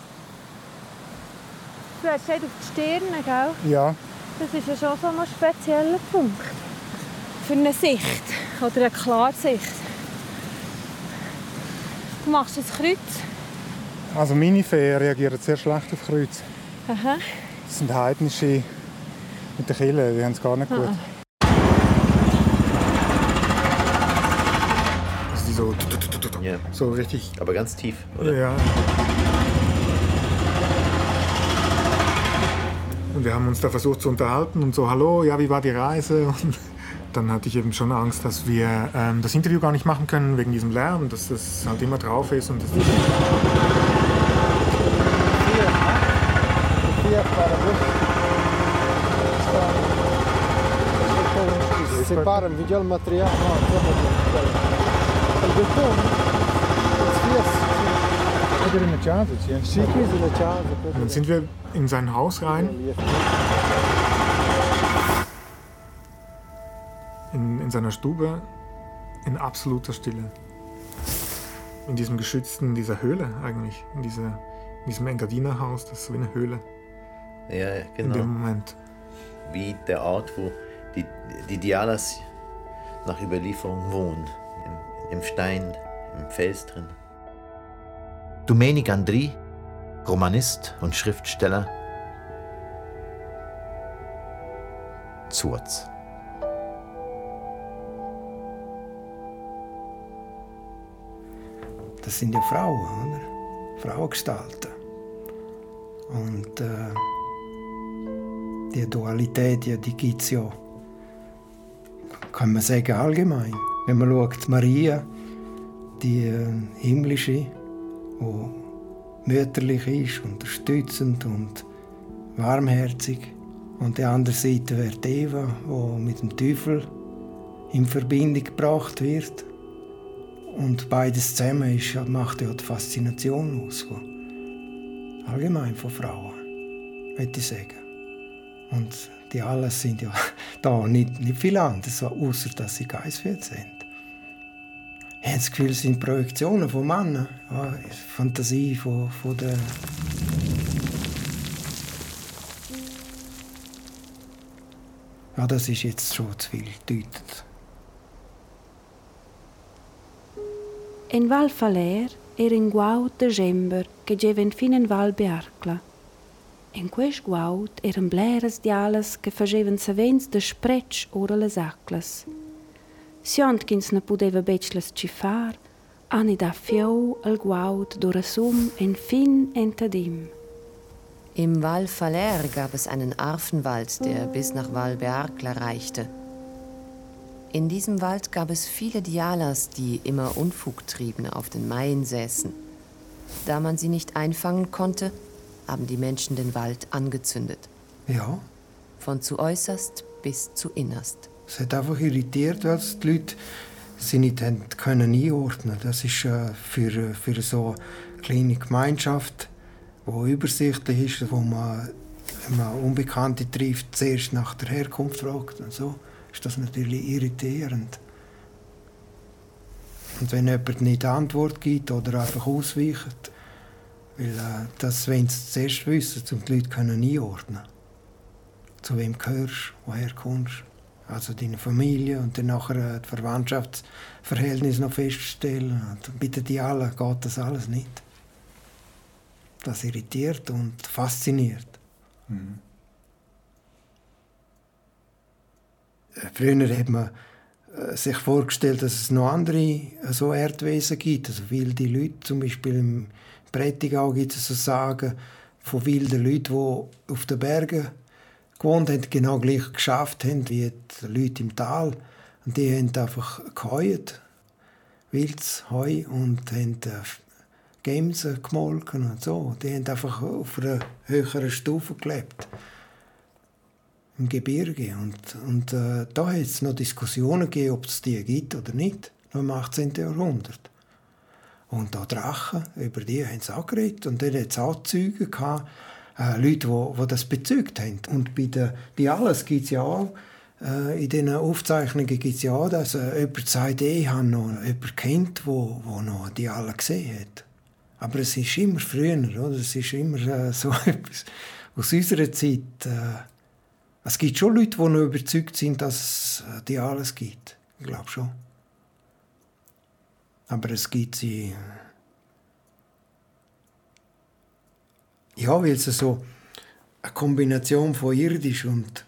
Du hast auf die Stirn, gell? Ja. Das ist ja schon so ein spezieller Punkt. Für eine Sicht oder eine Klarsicht. Du machst ein Kreuz. Also meine Feen reagieren sehr schlecht auf Kreuz. Aha. Das sind heidnische mit der Kille, die haben es gar nicht gut. Ah. Also die so, ja. so richtig. Aber ganz tief, oder? Ja. Und wir haben uns da versucht zu unterhalten und so, hallo, ja, wie war die Reise? Und dann hatte ich eben schon Angst, dass wir ähm, das Interview gar nicht machen können wegen diesem Lärm, dass das halt immer drauf ist und das. Separăm, Dann sind wir in sein Haus rein. In, in seiner Stube in absoluter Stille. In diesem geschützten, dieser Höhle eigentlich, in, dieser, in diesem Engadiner-Haus, das ist so wie eine Höhle. Ja, genau. In dem Moment. Wie der Ort, wo die, die Dialas nach Überlieferung wohnen. Im, Im Stein, im Fels drin. Domenic Andri, Romanist und Schriftsteller. Zurz. Das sind ja Frauen, oder? Frauengestalten. Und äh, die Dualität, ja, die gibt es ja, kann man sagen, allgemein. Wenn man schaut, Maria, die äh, himmlische, die mütterlich ist, unterstützend und warmherzig. Und die andere Seite wäre Eva, die mit dem Teufel in Verbindung gebracht wird. Und beides zusammen ist, macht ja die Faszination aus. Allgemein von Frauen, würde ich sagen. Und die alle sind ja (laughs) da nicht, nicht viel anders, außer dass sie geistfähig sind. Ich habe das Gefühl, es sind Projektionen von Männern. Ja, Fantasie von, von der. Ja, das ist jetzt schon zu viel deutend. In Val Faler era in guaut de gember che geven fin in Val Bearcla. In quest guaut eran bleras dialas che facevan savens de spretsch ora les aclas. Siont ch'ins ne pudeva beclas cifar, ani da fiau al guaut dora sum en fin entadim. Im Val Faler gab es einen Arfenwald, der bis nach Val Bearcla reichte. In diesem Wald gab es viele Dialas, die immer Unfug trieben, auf den Maien säßen. Da man sie nicht einfangen konnte, haben die Menschen den Wald angezündet. Ja. Von zu äußerst bis zu innerst. Es hat einfach irritiert, weil die Leute sie nicht können einordnen Das ist äh, für, für so eine kleine Gemeinschaft, die übersichtlich ist, wo man, wenn man Unbekannte trifft, zuerst nach der Herkunft fragt und so, ist das natürlich irritierend. Und wenn jemand nicht Antwort gibt oder einfach ausweicht, weil äh, das wollen sie zuerst wissen, um die Leute können einordnen Zu wem gehörst woher kommst Also deine Familie und dann nachher äh, das Verwandtschaftsverhältnis noch feststellen. Und bei den Dialen geht das alles nicht. Das irritiert und fasziniert. Mhm. Früher hat man äh, sich vorgestellt, dass es noch andere äh, so Erdwesen gibt. Also wilde Leute, zum Beispiel im Prättigau gibt es so Sagen von wilden Leuten, die auf den Bergen gewohnt haben, genau gleich geschafft haben wie die Leute im Tal. Und die haben einfach geheuert, wildes Heu, und haben äh, Gemsen gemolken und so. Die haben einfach auf einer höheren Stufe gelebt. Im Gebirge. Und, und äh, da hat es noch Diskussionen gegeben, ob es die gibt oder nicht, noch im 18. Jahrhundert. Und da Drachen, über die haben sie angeredet. Und dann hat es Zeugen gehabt, äh, Leute, die, die das bezeugt haben. Und bei, der, bei alles gibt es ja auch, äh, in diesen Aufzeichnungen gibt es ja auch, dass äh, jemand sagt, ich habe noch jemanden kennt, der wo, wo noch die alle gesehen hat. Aber es ist immer früher, oder? Es ist immer äh, (laughs) so etwas aus unserer Zeit. Äh, es gibt schon Leute, die noch überzeugt sind, dass es äh, die alles gibt. Ich glaube schon. Aber es gibt sie. Ja, weil es so eine Kombination von irdisch und,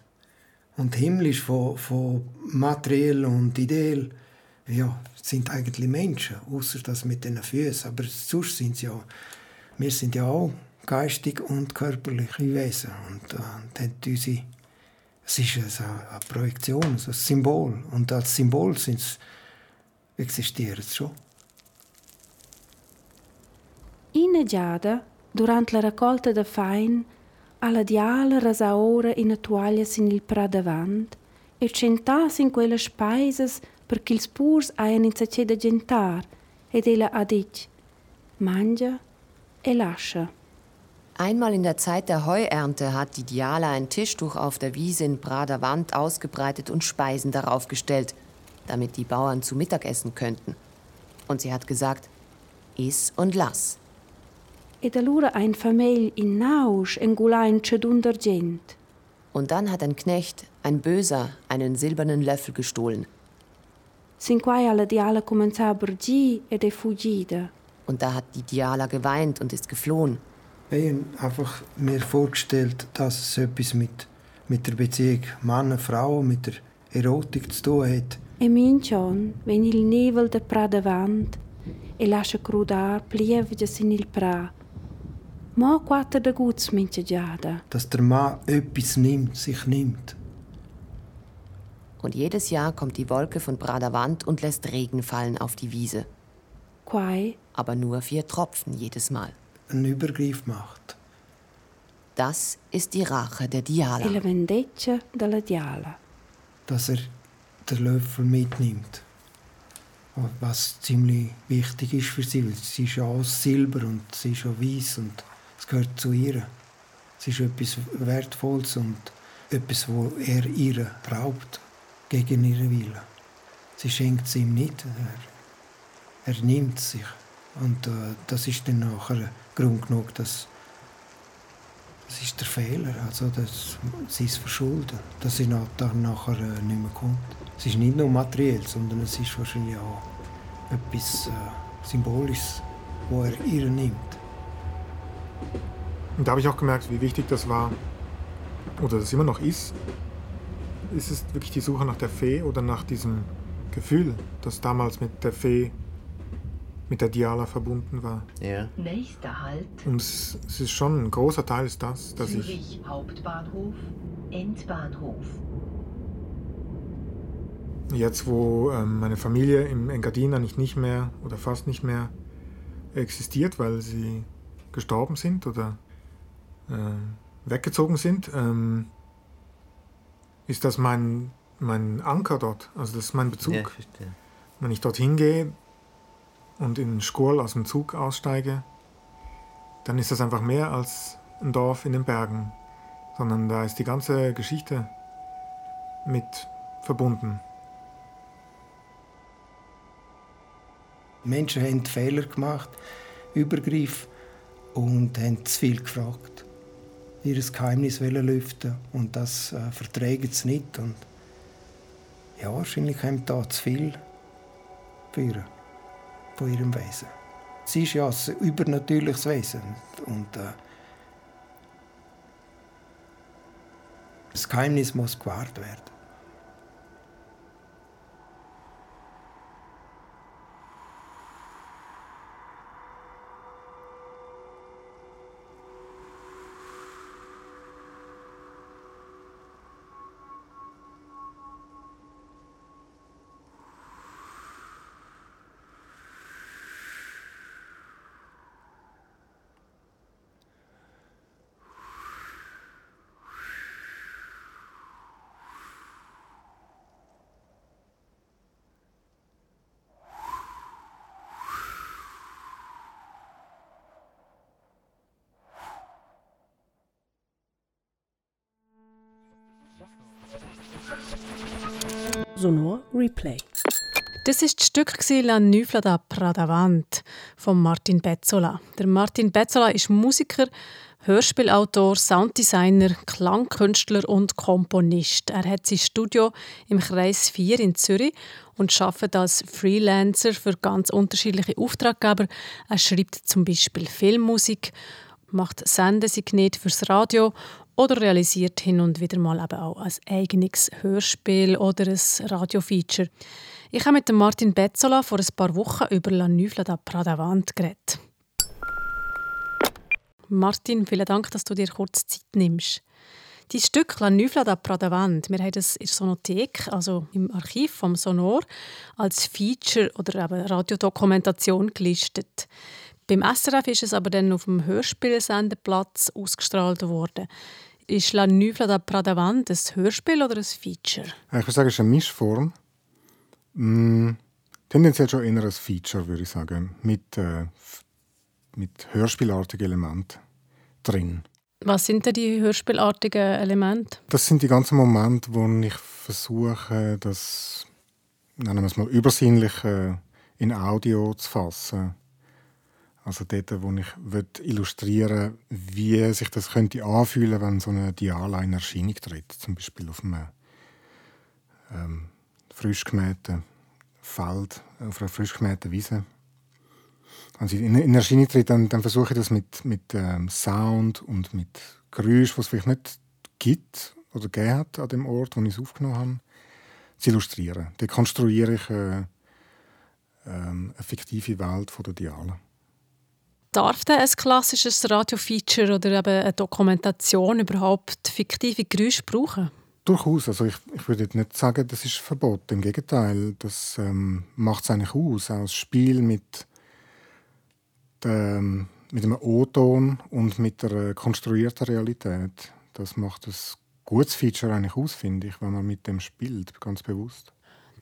und himmlisch, von, von materiell und ideell, ja, sind eigentlich Menschen, außer das mit den Füßen. Aber sonst sind sie ja, wir sind ja auch geistig und körperliche Wesen. Und, äh, und unsere, es ist eine, Projektion, ein Symbol. Und als Symbol existieren sie schon. In Giada, durante la raccolta da fain, alla diala rasa ora in toaglia sin il pra davant e centas in quelle spaises perché ils purs haien in sace da gentar ed ella ha dit mangia e lascia. Einmal in der Zeit der Heuernte hat die Diala ein Tischtuch auf der Wiese in Prader Wand ausgebreitet und Speisen darauf gestellt, damit die Bauern zu Mittag essen könnten. Und sie hat gesagt, iss und lass. Und dann hat ein Knecht, ein Böser, einen silbernen Löffel gestohlen. Und da hat die Diala geweint und ist geflohen. Ich habe einfach mir vorgestellt, dass es etwas mit, mit der Beziehung Mann-Frau, mit der Erotik zu tun hat. E mincion, wenn il nevel de pra davant, e lascia crudar plievgia in il pra, Mo quater de guts giada. Dass der Mann etwas nimmt, sich nimmt. Und jedes Jahr kommt die Wolke von Bradawand und lässt Regen fallen auf die Wiese. Quai? Aber nur vier Tropfen jedes Mal. Ein Übergriff macht. Das ist die Rache der Diala. La vendetta della Diala. Dass er den Löffel mitnimmt. Was ziemlich wichtig ist für sie, weil sie ist ja aus Silber und sie ist ja weiß und gehört zu ihr. Es ist etwas Wertvolles und etwas, wo er ihr raubt, gegen ihren Willen. Sie schenkt es ihm nicht, er, er nimmt sich. Und äh, das ist dann nachher Grund genug, dass das ist der Fehler, also das, sie ist verschuldet, dass sie dann nachher äh, nicht mehr kommt. Es ist nicht nur materiell, sondern es ist wahrscheinlich auch etwas äh, Symbolisches, wo er ihr nimmt. Und da habe ich auch gemerkt, wie wichtig das war, oder das immer noch ist. Ist es wirklich die Suche nach der Fee oder nach diesem Gefühl, das damals mit der Fee, mit der Diala verbunden war? Ja. Nächster Halt. Und es, es ist schon ein großer Teil ist das, dass Zürich ich Hauptbahnhof, Endbahnhof. Jetzt, wo ähm, meine Familie im Engadin eigentlich nicht mehr oder fast nicht mehr existiert, weil sie gestorben sind oder äh, weggezogen sind, ähm, ist das mein, mein Anker dort. Also das ist mein Bezug. Ja, verstehe. Wenn ich dorthin gehe und in Skurl aus dem Zug aussteige, dann ist das einfach mehr als ein Dorf in den Bergen, sondern da ist die ganze Geschichte mit verbunden. Menschen haben Fehler gemacht, Übergriff und haben zu viel gefragt. Ihr Geheimnis lüften und das äh, verträgt sie nicht. Und ja, wahrscheinlich haben da zu viel für von ihrem Wesen. Sie ist ja ein übernatürliches Wesen und äh, das Geheimnis muss gewahrt werden. Das ist das Stück La Nufla da Pradavant von Martin Bezzola. Der Martin Bezzola ist Musiker, Hörspielautor, Sounddesigner, Klangkünstler und Komponist. Er hat sein Studio im Kreis 4 in Zürich und arbeitet als Freelancer für ganz unterschiedliche Auftraggeber. Er schreibt zum Beispiel Filmmusik, macht Sendesignete fürs Radio oder realisiert hin und wieder mal eben auch ein eigenes Hörspiel oder ein Radiofeature. Ich habe mit Martin Bezzola vor ein paar Wochen über La Nufla da Pradavant geredet. Martin, vielen Dank, dass du dir kurz Zeit nimmst. Die Stück La Nufla da Pradavant, wir haben das in der Sonothek, also im Archiv vom Sonor, als Feature oder eben Radiodokumentation gelistet. Beim SRF ist es aber dann auf dem Hörspielsendeplatz ausgestrahlt worden. Ist La Nufla da Pradavant ein Hörspiel oder ein Feature? Ich würde sagen, es ist eine Mischform. Mm, tendenziell schon eher ein Feature, würde ich sagen, mit, äh, mit hörspielartigen Elementen drin. Was sind denn die hörspielartigen Elemente? Das sind die ganzen Momente, wo ich versuche, das, nennen wir es mal, übersinnlich äh, in Audio zu fassen. Also dort, wo ich illustrieren will, wie sich das könnte anfühlen, wenn so eine Diala in Erscheinung tritt. Zum Beispiel auf einem ähm, frisch gemähten Feld, auf einer frisch gemähten Wiese. Wenn sie in, in Erscheinung tritt, dann, dann versuche ich das mit, mit ähm, Sound und mit Geräusch, was es vielleicht nicht gibt oder gegeben hat an dem Ort, wo ich es aufgenommen habe, zu illustrieren. Dann konstruiere ich äh, äh, eine fiktive Welt der Dialen. Darf denn ein klassisches Radiofeature oder eben eine Dokumentation überhaupt fiktive Geräusche brauchen? Durchaus. Also ich, ich würde nicht sagen, das ist verboten. Im Gegenteil, das ähm, macht es eigentlich aus. Auch das Spiel mit, dem, mit einem O-Ton und mit der konstruierten Realität. Das macht ein gutes Feature eigentlich aus, finde ich, wenn man mit dem spielt, ganz bewusst.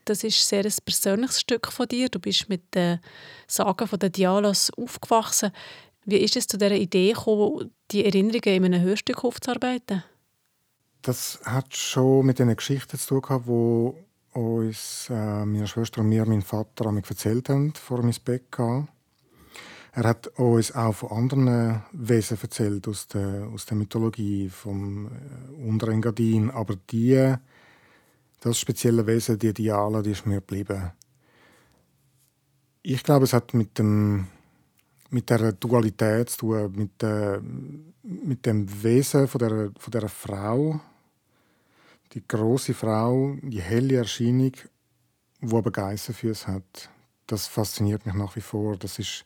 Das ist sehr ein persönliches Stück von dir. Du bist mit den Sagen von Dialos aufgewachsen. Wie ist es zu dieser Idee gekommen, die Erinnerungen in einem Hörstück aufzuarbeiten? Das hat schon mit den Geschichten zu tun gehabt, die uns äh, meine Schwester und mir, mein Vater, mir erzählt haben, vor ins Bett gehen. Er hat uns auch von anderen Wesen erzählt aus der, aus der Mythologie vom äh, Unterengadin, aber die, das spezielle Wesen, die Diala, die ist mir geblieben. Ich glaube, es hat mit dem mit der Dualität zu tun, mit, äh, mit dem Wesen von der, von der Frau, die große Frau, die helle Erscheinung, die aber Geissenfüße hat. Das fasziniert mich nach wie vor. Das ist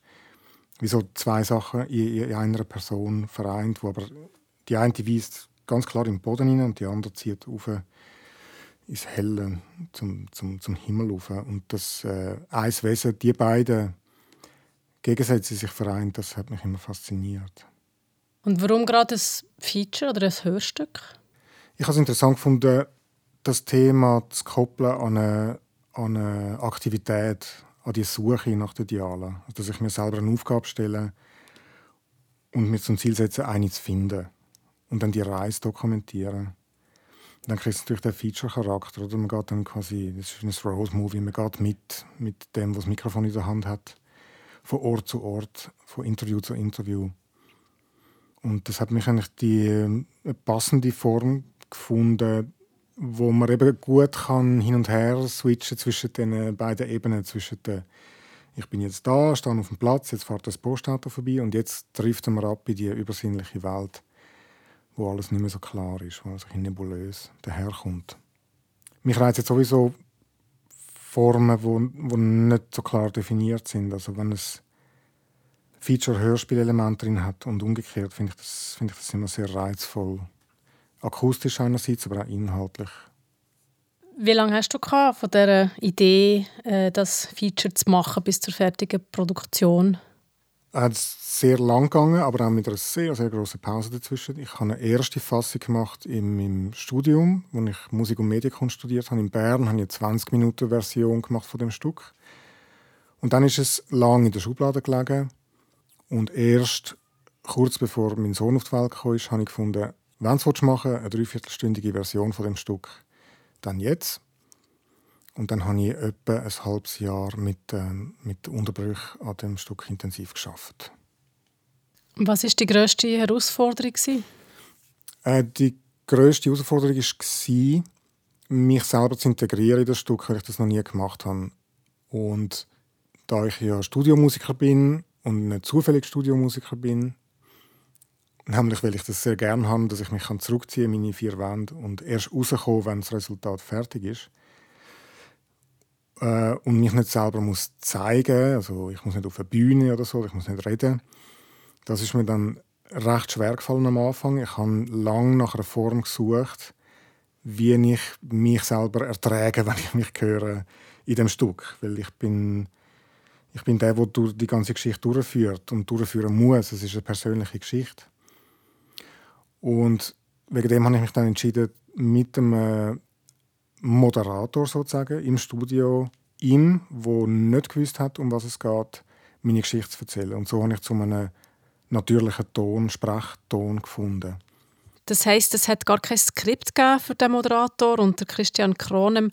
wie so zwei Sachen in, einer Person vereint, wo aber die eine weist ganz klar im Boden hinein und die andere zieht auf ins Helle, zum, zum, zum Himmel auf. Und das äh, eins Wesen, die beiden Gegensätze sich vereint, das hat mich immer fasziniert. Und warum gerade ein Feature oder ein Hörstück? Ich habe es interessant gefunden, das Thema zu koppeln an eine, an eine Aktivität, an die Suche nach den Idealen. Also, dass ich mir selber eine Aufgabe stelle und mir zum Ziel setze, eine zu finden. Und dann die Reise dokumentieren. Dann kriegt es natürlich den Feature-Charakter. Man geht dann quasi, das ist ein Rose-Movie, man geht mit, mit dem, was das Mikrofon in der Hand hat von Ort zu Ort, von Interview zu Interview. Und das hat mich eigentlich die äh, passende Form gefunden, wo man eben gut kann hin und her switchen zwischen den beiden Ebenen, zwischen den ich bin jetzt da, stehe auf dem Platz, jetzt fährt das Postauto vorbei und jetzt trifft man ab in die übersinnliche Welt, wo alles nicht mehr so klar ist, wo alles nebulös daherkommt. Mich reizt jetzt sowieso Formen, die wo, wo nicht so klar definiert sind. Also wenn es Feature-Hörspielelement drin hat und umgekehrt, finde ich, das, find ich das immer sehr reizvoll. Akustisch einerseits, aber auch inhaltlich. Wie lange hast du gehabt, von dieser Idee, äh, das Feature zu machen, bis zur fertigen Produktion? Hat sehr lang gegangen, aber auch mit einer sehr, sehr großen Pause dazwischen. Ich habe eine erste Fassung gemacht im, im Studium, wo ich Musik und Medienkunst studiert habe. In Bern habe ich eine 20 Minuten Version gemacht von dem Stück. Und dann ist es lang in der Schublade gelegen. Und erst kurz bevor mein Sohn auf die Welt kam, habe ich gefunden, wenn du es machen willst, eine dreiviertelstündige Version von dem Stück, dann jetzt. Und dann habe ich etwa ein halbes Jahr mit, ähm, mit Unterbrüchen an dem Stück intensiv geschafft. Was ist die grösste Herausforderung? Äh, die grösste Herausforderung war, mich selber zu integrieren in das Stück, weil ich das noch nie gemacht habe. Und da ich ja Studiomusiker bin und nicht zufällig Studiomusiker bin, nämlich weil ich das sehr gerne habe, dass ich mich zurückziehen kann in meine vier Wände und erst rauskommen, wenn das Resultat fertig ist. Äh, und mich nicht selber muss zeigen, also ich muss nicht auf der Bühne oder so, ich muss nicht reden. Das ist mir dann recht schwer gefallen am Anfang. Ich habe lange nach einer Form gesucht, wie ich mich selber erträge, (laughs) wenn ich mich höre in dem Stück, weil ich bin ich bin der, der die ganze Geschichte durchführt und durchführen muss. Es ist eine persönliche Geschichte. Und wegen dem habe ich mich dann entschieden, mit dem Moderator sozusagen im Studio, ihm, wo nicht gewusst hat, um was es geht, meine Geschichte zu erzählen. Und so habe ich zu einem natürlichen Ton, Sprachton gefunden. Das heißt, es hat gar kein Skript für den Moderator und der Christian Kronem.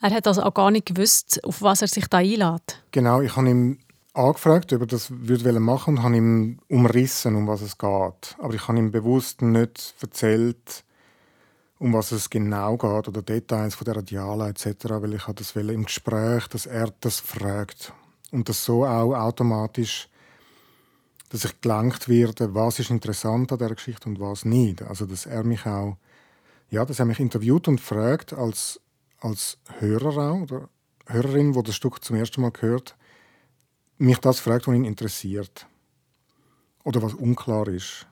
Er hat also auch gar nicht gewusst, auf was er sich da einlädt. Genau, ich habe ihm angefragt, ob er das würde machen und habe ihm umrissen, um was es geht. Aber ich habe ihm bewusst nicht erzählt, um was es genau geht oder Details von der Radiala etc., weil ich das im Gespräch, dass er das fragt und das so auch automatisch dass ich gelenkt werde, was ist interessant an der Geschichte und was nicht. Also dass er mich auch, ja, dass er mich interviewt und fragt als als Hörer auch, oder Hörerin, wo das Stück zum ersten Mal gehört, mich das fragt, was ihn interessiert oder was unklar ist.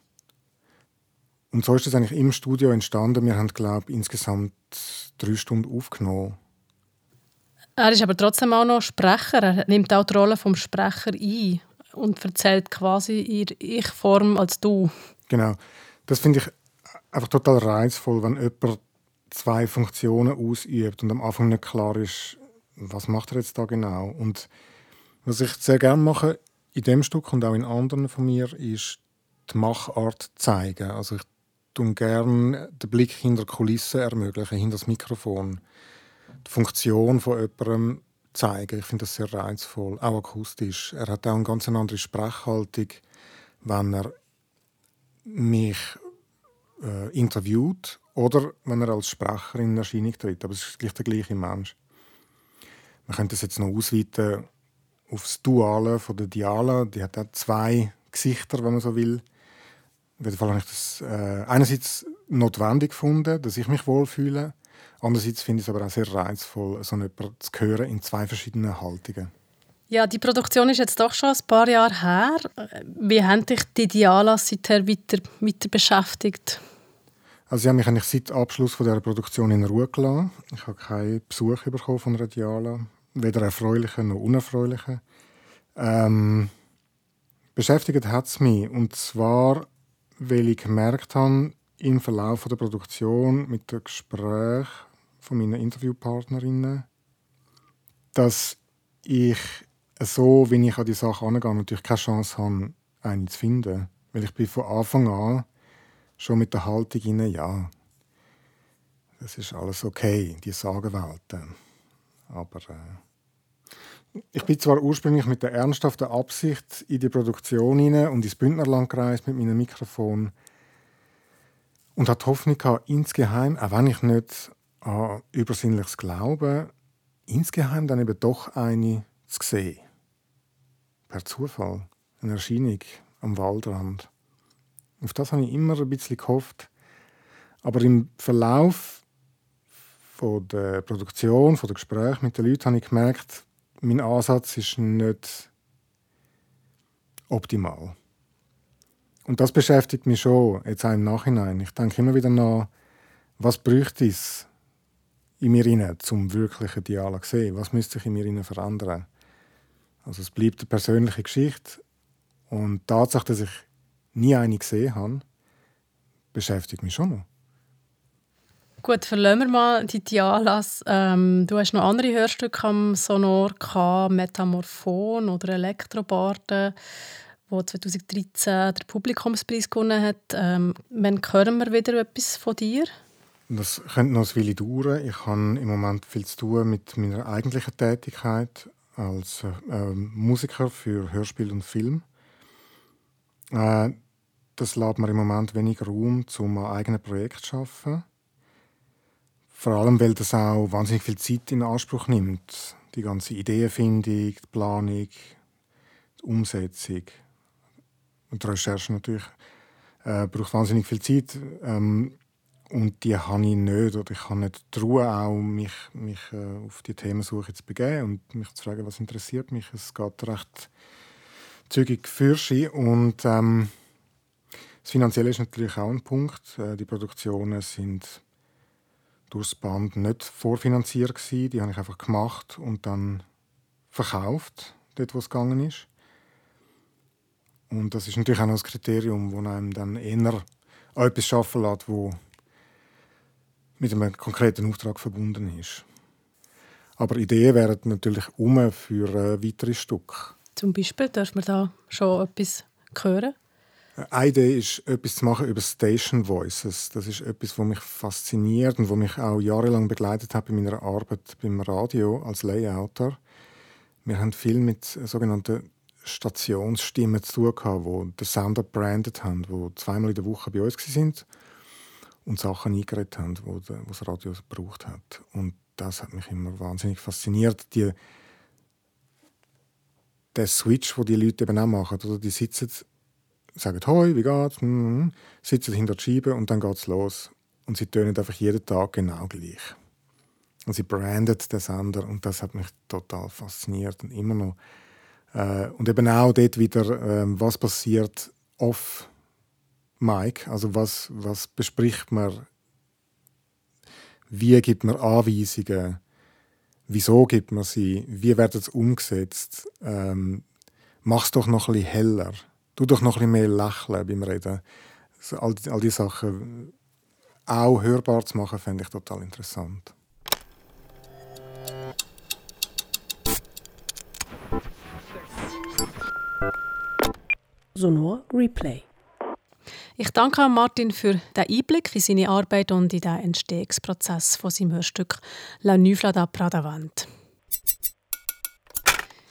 Und so ist es eigentlich im Studio entstanden. Wir haben, glaube ich, insgesamt drei Stunden aufgenommen. Er ist aber trotzdem auch noch Sprecher. Er nimmt auch die Rolle vom Sprecher ein und erzählt quasi in Ich-Form als du. Genau. Das finde ich einfach total reizvoll, wenn jemand zwei Funktionen ausübt und am Anfang nicht klar ist, was macht er jetzt da genau. Und was ich sehr gerne mache in dem Stück und auch in anderen von mir, ist die Machart zeigen. Also ich tue gerne den Blick hinter die Kulissen ermöglichen, hinter das Mikrofon. Die Funktion von jemandem zeigen. Ich finde das sehr reizvoll, auch akustisch. Er hat auch eine ganz andere Sprechhaltung, wenn er mich äh, interviewt oder wenn er als Sprecher in Erscheinung tritt. Aber es ist gleich der gleiche Mensch. Man könnte das jetzt noch ausweiten auf das Duale von der Diala. Die hat auch zwei Gesichter, wenn man so will. Auf jeden Fall habe ich das äh, einerseits notwendig gefunden, dass ich mich wohlfühle. Andererseits finde ich es aber auch sehr reizvoll, so etwas zu hören in zwei verschiedenen Haltungen. Ja, die Produktion ist jetzt doch schon ein paar Jahre her. Wie haben dich die Diala seither weiter, weiter beschäftigt? Also ich habe mich eigentlich seit Abschluss von dieser Produktion in Ruhe gelassen. Ich habe keinen Besuch bekommen von einer Diala, weder erfreulichen noch unerfreulichen. Ähm, beschäftigt hat es mich, und zwar, weil ich gemerkt habe, im Verlauf der Produktion mit dem Gespräch von meinen Interviewpartnerinnen, dass ich so, wie ich an die Sache angehe, natürlich keine Chance habe, eine zu finden. Weil ich bin von Anfang an schon mit der Haltung inne, ja, das ist alles okay, die Sagenwelten. Aber äh, ich bin zwar ursprünglich mit der ernsthaften Absicht in die Produktion hinein und ins Bündnerland gereist mit meinem Mikrofon und hatte Hoffnung insgeheim, auch wenn ich nicht an übersinnliches Glauben, insgeheim dann eben doch eine zu sehen. Per Zufall. Eine Erscheinung am Waldrand. Auf das habe ich immer ein bisschen gehofft. Aber im Verlauf von der Produktion, von der Gespräche mit den Leuten, habe ich gemerkt, mein Ansatz ist nicht optimal. Und das beschäftigt mich schon, jetzt auch im Nachhinein. Ich denke immer wieder nach, was bräuchte es in mir rein, zum wirklichen Dialog zu sehen? Was müsste sich in mir verändern? Also es bleibt eine persönliche Geschichte und die Tatsache, dass ich nie eine gesehen habe, beschäftigt mich schon noch. Gut, verlassen wir mal die Dialas. Ähm, du hast noch andere Hörstücke am Sonor gehabt, Metamorphon oder Elektrobarden wo 2013 der Publikumspreis gewonnen hat. Ähm, wann hören wir wieder etwas von dir? Das könnte noch eine Weile dauern. Ich habe im Moment viel zu tun mit meiner eigentlichen Tätigkeit als äh, Musiker für Hörspiel und Film. Äh, das lässt mir im Moment wenig Raum, um ein eigenes Projekt zu arbeiten. Vor allem, weil das auch wahnsinnig viel Zeit in Anspruch nimmt. Die ganze Ideenfindung, die Planung, die Umsetzung und die Recherche natürlich äh, braucht wahnsinnig viel Zeit. Ähm, und die habe ich nicht. Oder ich habe nicht die Ruhe, auch, mich, mich äh, auf die Themensuche zu begeben und mich zu fragen, was interessiert mich. Es geht recht zügig für Und ähm, das Finanzielle ist natürlich auch ein Punkt. Äh, die Produktionen sind durchs Band nicht vorfinanziert gewesen. Die habe ich einfach gemacht und dann verkauft, dort wo es gegangen ist. Und das ist natürlich auch noch das Kriterium, das einem dann eher etwas schaffen lässt, wo mit einem konkreten Auftrag verbunden ist. Aber Ideen wären natürlich um für äh, weitere Stücke. Zum Beispiel, darf man da schon etwas hören? Eine Idee ist, etwas zu machen über Station Voices. Das ist etwas, was mich fasziniert und was mich auch jahrelang begleitet hat bei meiner Arbeit beim Radio als Layouter. Wir haben viel mit sogenannten Stationsstimmen zu tun die den Sender branded haben, die zweimal in der Woche bei uns waren und Sachen eingeredet haben, die das Radio gebraucht hat. Und das hat mich immer wahnsinnig fasziniert. Die, der Switch, wo die Leute eben auch machen, oder die sitzen, sagen «Hoi, wie geht's?» mm, sitzen hinter der Scheibe und dann geht's los. Und sie tönen einfach jeden Tag genau gleich. Und sie brandet den Sender und das hat mich total fasziniert und immer noch. Äh, und eben auch dort wieder, äh, was passiert off Mike, also was, was bespricht man, wie gibt man Anweisungen, wieso gibt man sie, wie wird es umgesetzt, ähm, mach es doch noch ein bisschen heller, tu doch noch ein bisschen mehr lächeln beim Reden. All, all diese Sachen auch hörbar zu machen, fände ich total interessant. Sonor Replay. Ich danke Martin für den Einblick in seine Arbeit und in den Entstehungsprozess von seinem Hörstück La Nuvla da Pradavant.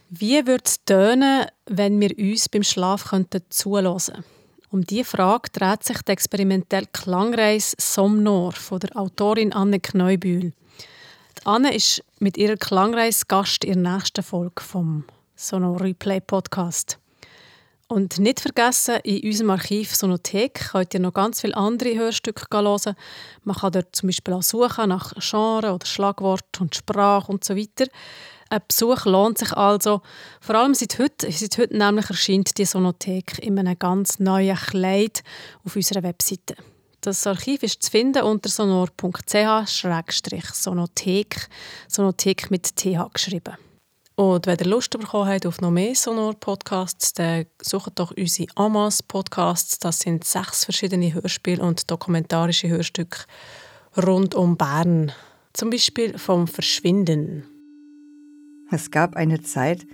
Wie würde es tönen, wenn wir uns beim Schlaf könnten zulassen? Um diese Frage dreht sich die experimentelle Klangreise Somnor von der Autorin Anne Kneubühl. Anne ist mit ihrer Klangreise Gast in der nächsten Folge vom Sonor Replay Podcast. Und nicht vergessen, in unserem Archiv Sonothek könnt ihr noch ganz viele andere Hörstücke hören. Man kann dort zum Beispiel auch suchen nach Genre oder Schlagwort und Sprache und so weiter. Ein Besuch lohnt sich also. Vor allem seit heute, seit heute nämlich erscheint die Sonothek in einem ganz neuen Kleid auf unserer Webseite. Das Archiv ist zu finden unter sonor.ch-sonothek, Sonothek mit TH geschrieben. Und wenn ihr Lust bekommen habt auf noch mehr Sonor-Podcasts, dann sucht doch unsere Amas-Podcasts. Das sind sechs verschiedene Hörspiele und dokumentarische Hörstücke rund um Bern. Zum Beispiel vom Verschwinden. Es gab eine Zeit,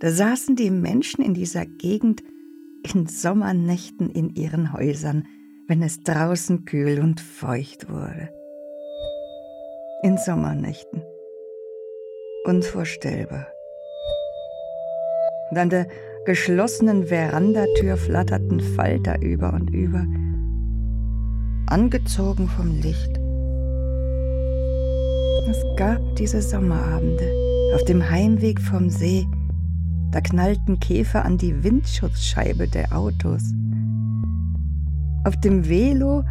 da saßen die Menschen in dieser Gegend in Sommernächten in ihren Häusern, wenn es draußen kühl und feucht wurde. In Sommernächten unvorstellbar. Und an der geschlossenen Verandatür flatterten Falter über und über, angezogen vom Licht. Es gab diese Sommerabende auf dem Heimweg vom See, da knallten Käfer an die Windschutzscheibe der Autos. Auf dem Velo,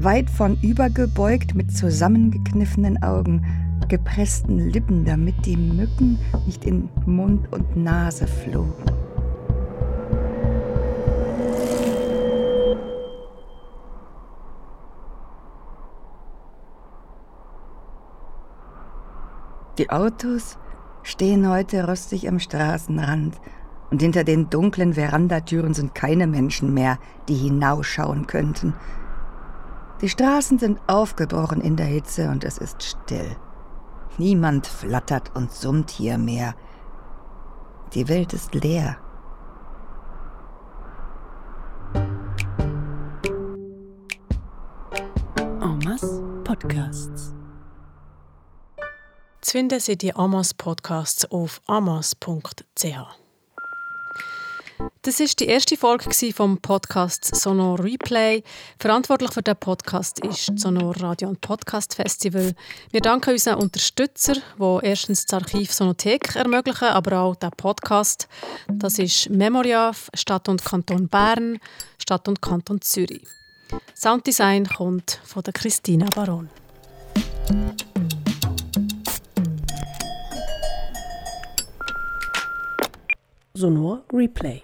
weit vornübergebeugt mit zusammengekniffenen Augen, gepressten Lippen, damit die Mücken nicht in Mund und Nase flogen. Die Autos stehen heute rostig am Straßenrand und hinter den dunklen Verandatüren sind keine Menschen mehr, die hinausschauen könnten. Die Straßen sind aufgebrochen in der Hitze und es ist still. Niemand flattert und summt hier mehr. Die Welt ist leer. En. Podcasts. Zu finden sind die Amas Podcasts auf amas.ch. Das ist die erste Folge vom Podcast Sonor Replay. Verantwortlich für den Podcast ist das Sonor Radio und Podcast Festival. Wir danken unseren Unterstützern, die erstens das Archiv Sonothek ermöglichen, aber auch den Podcast. Das ist Memoriaf, Stadt und Kanton Bern, Stadt und Kanton Zürich. Sounddesign kommt von Christina Baron. Sonor Replay.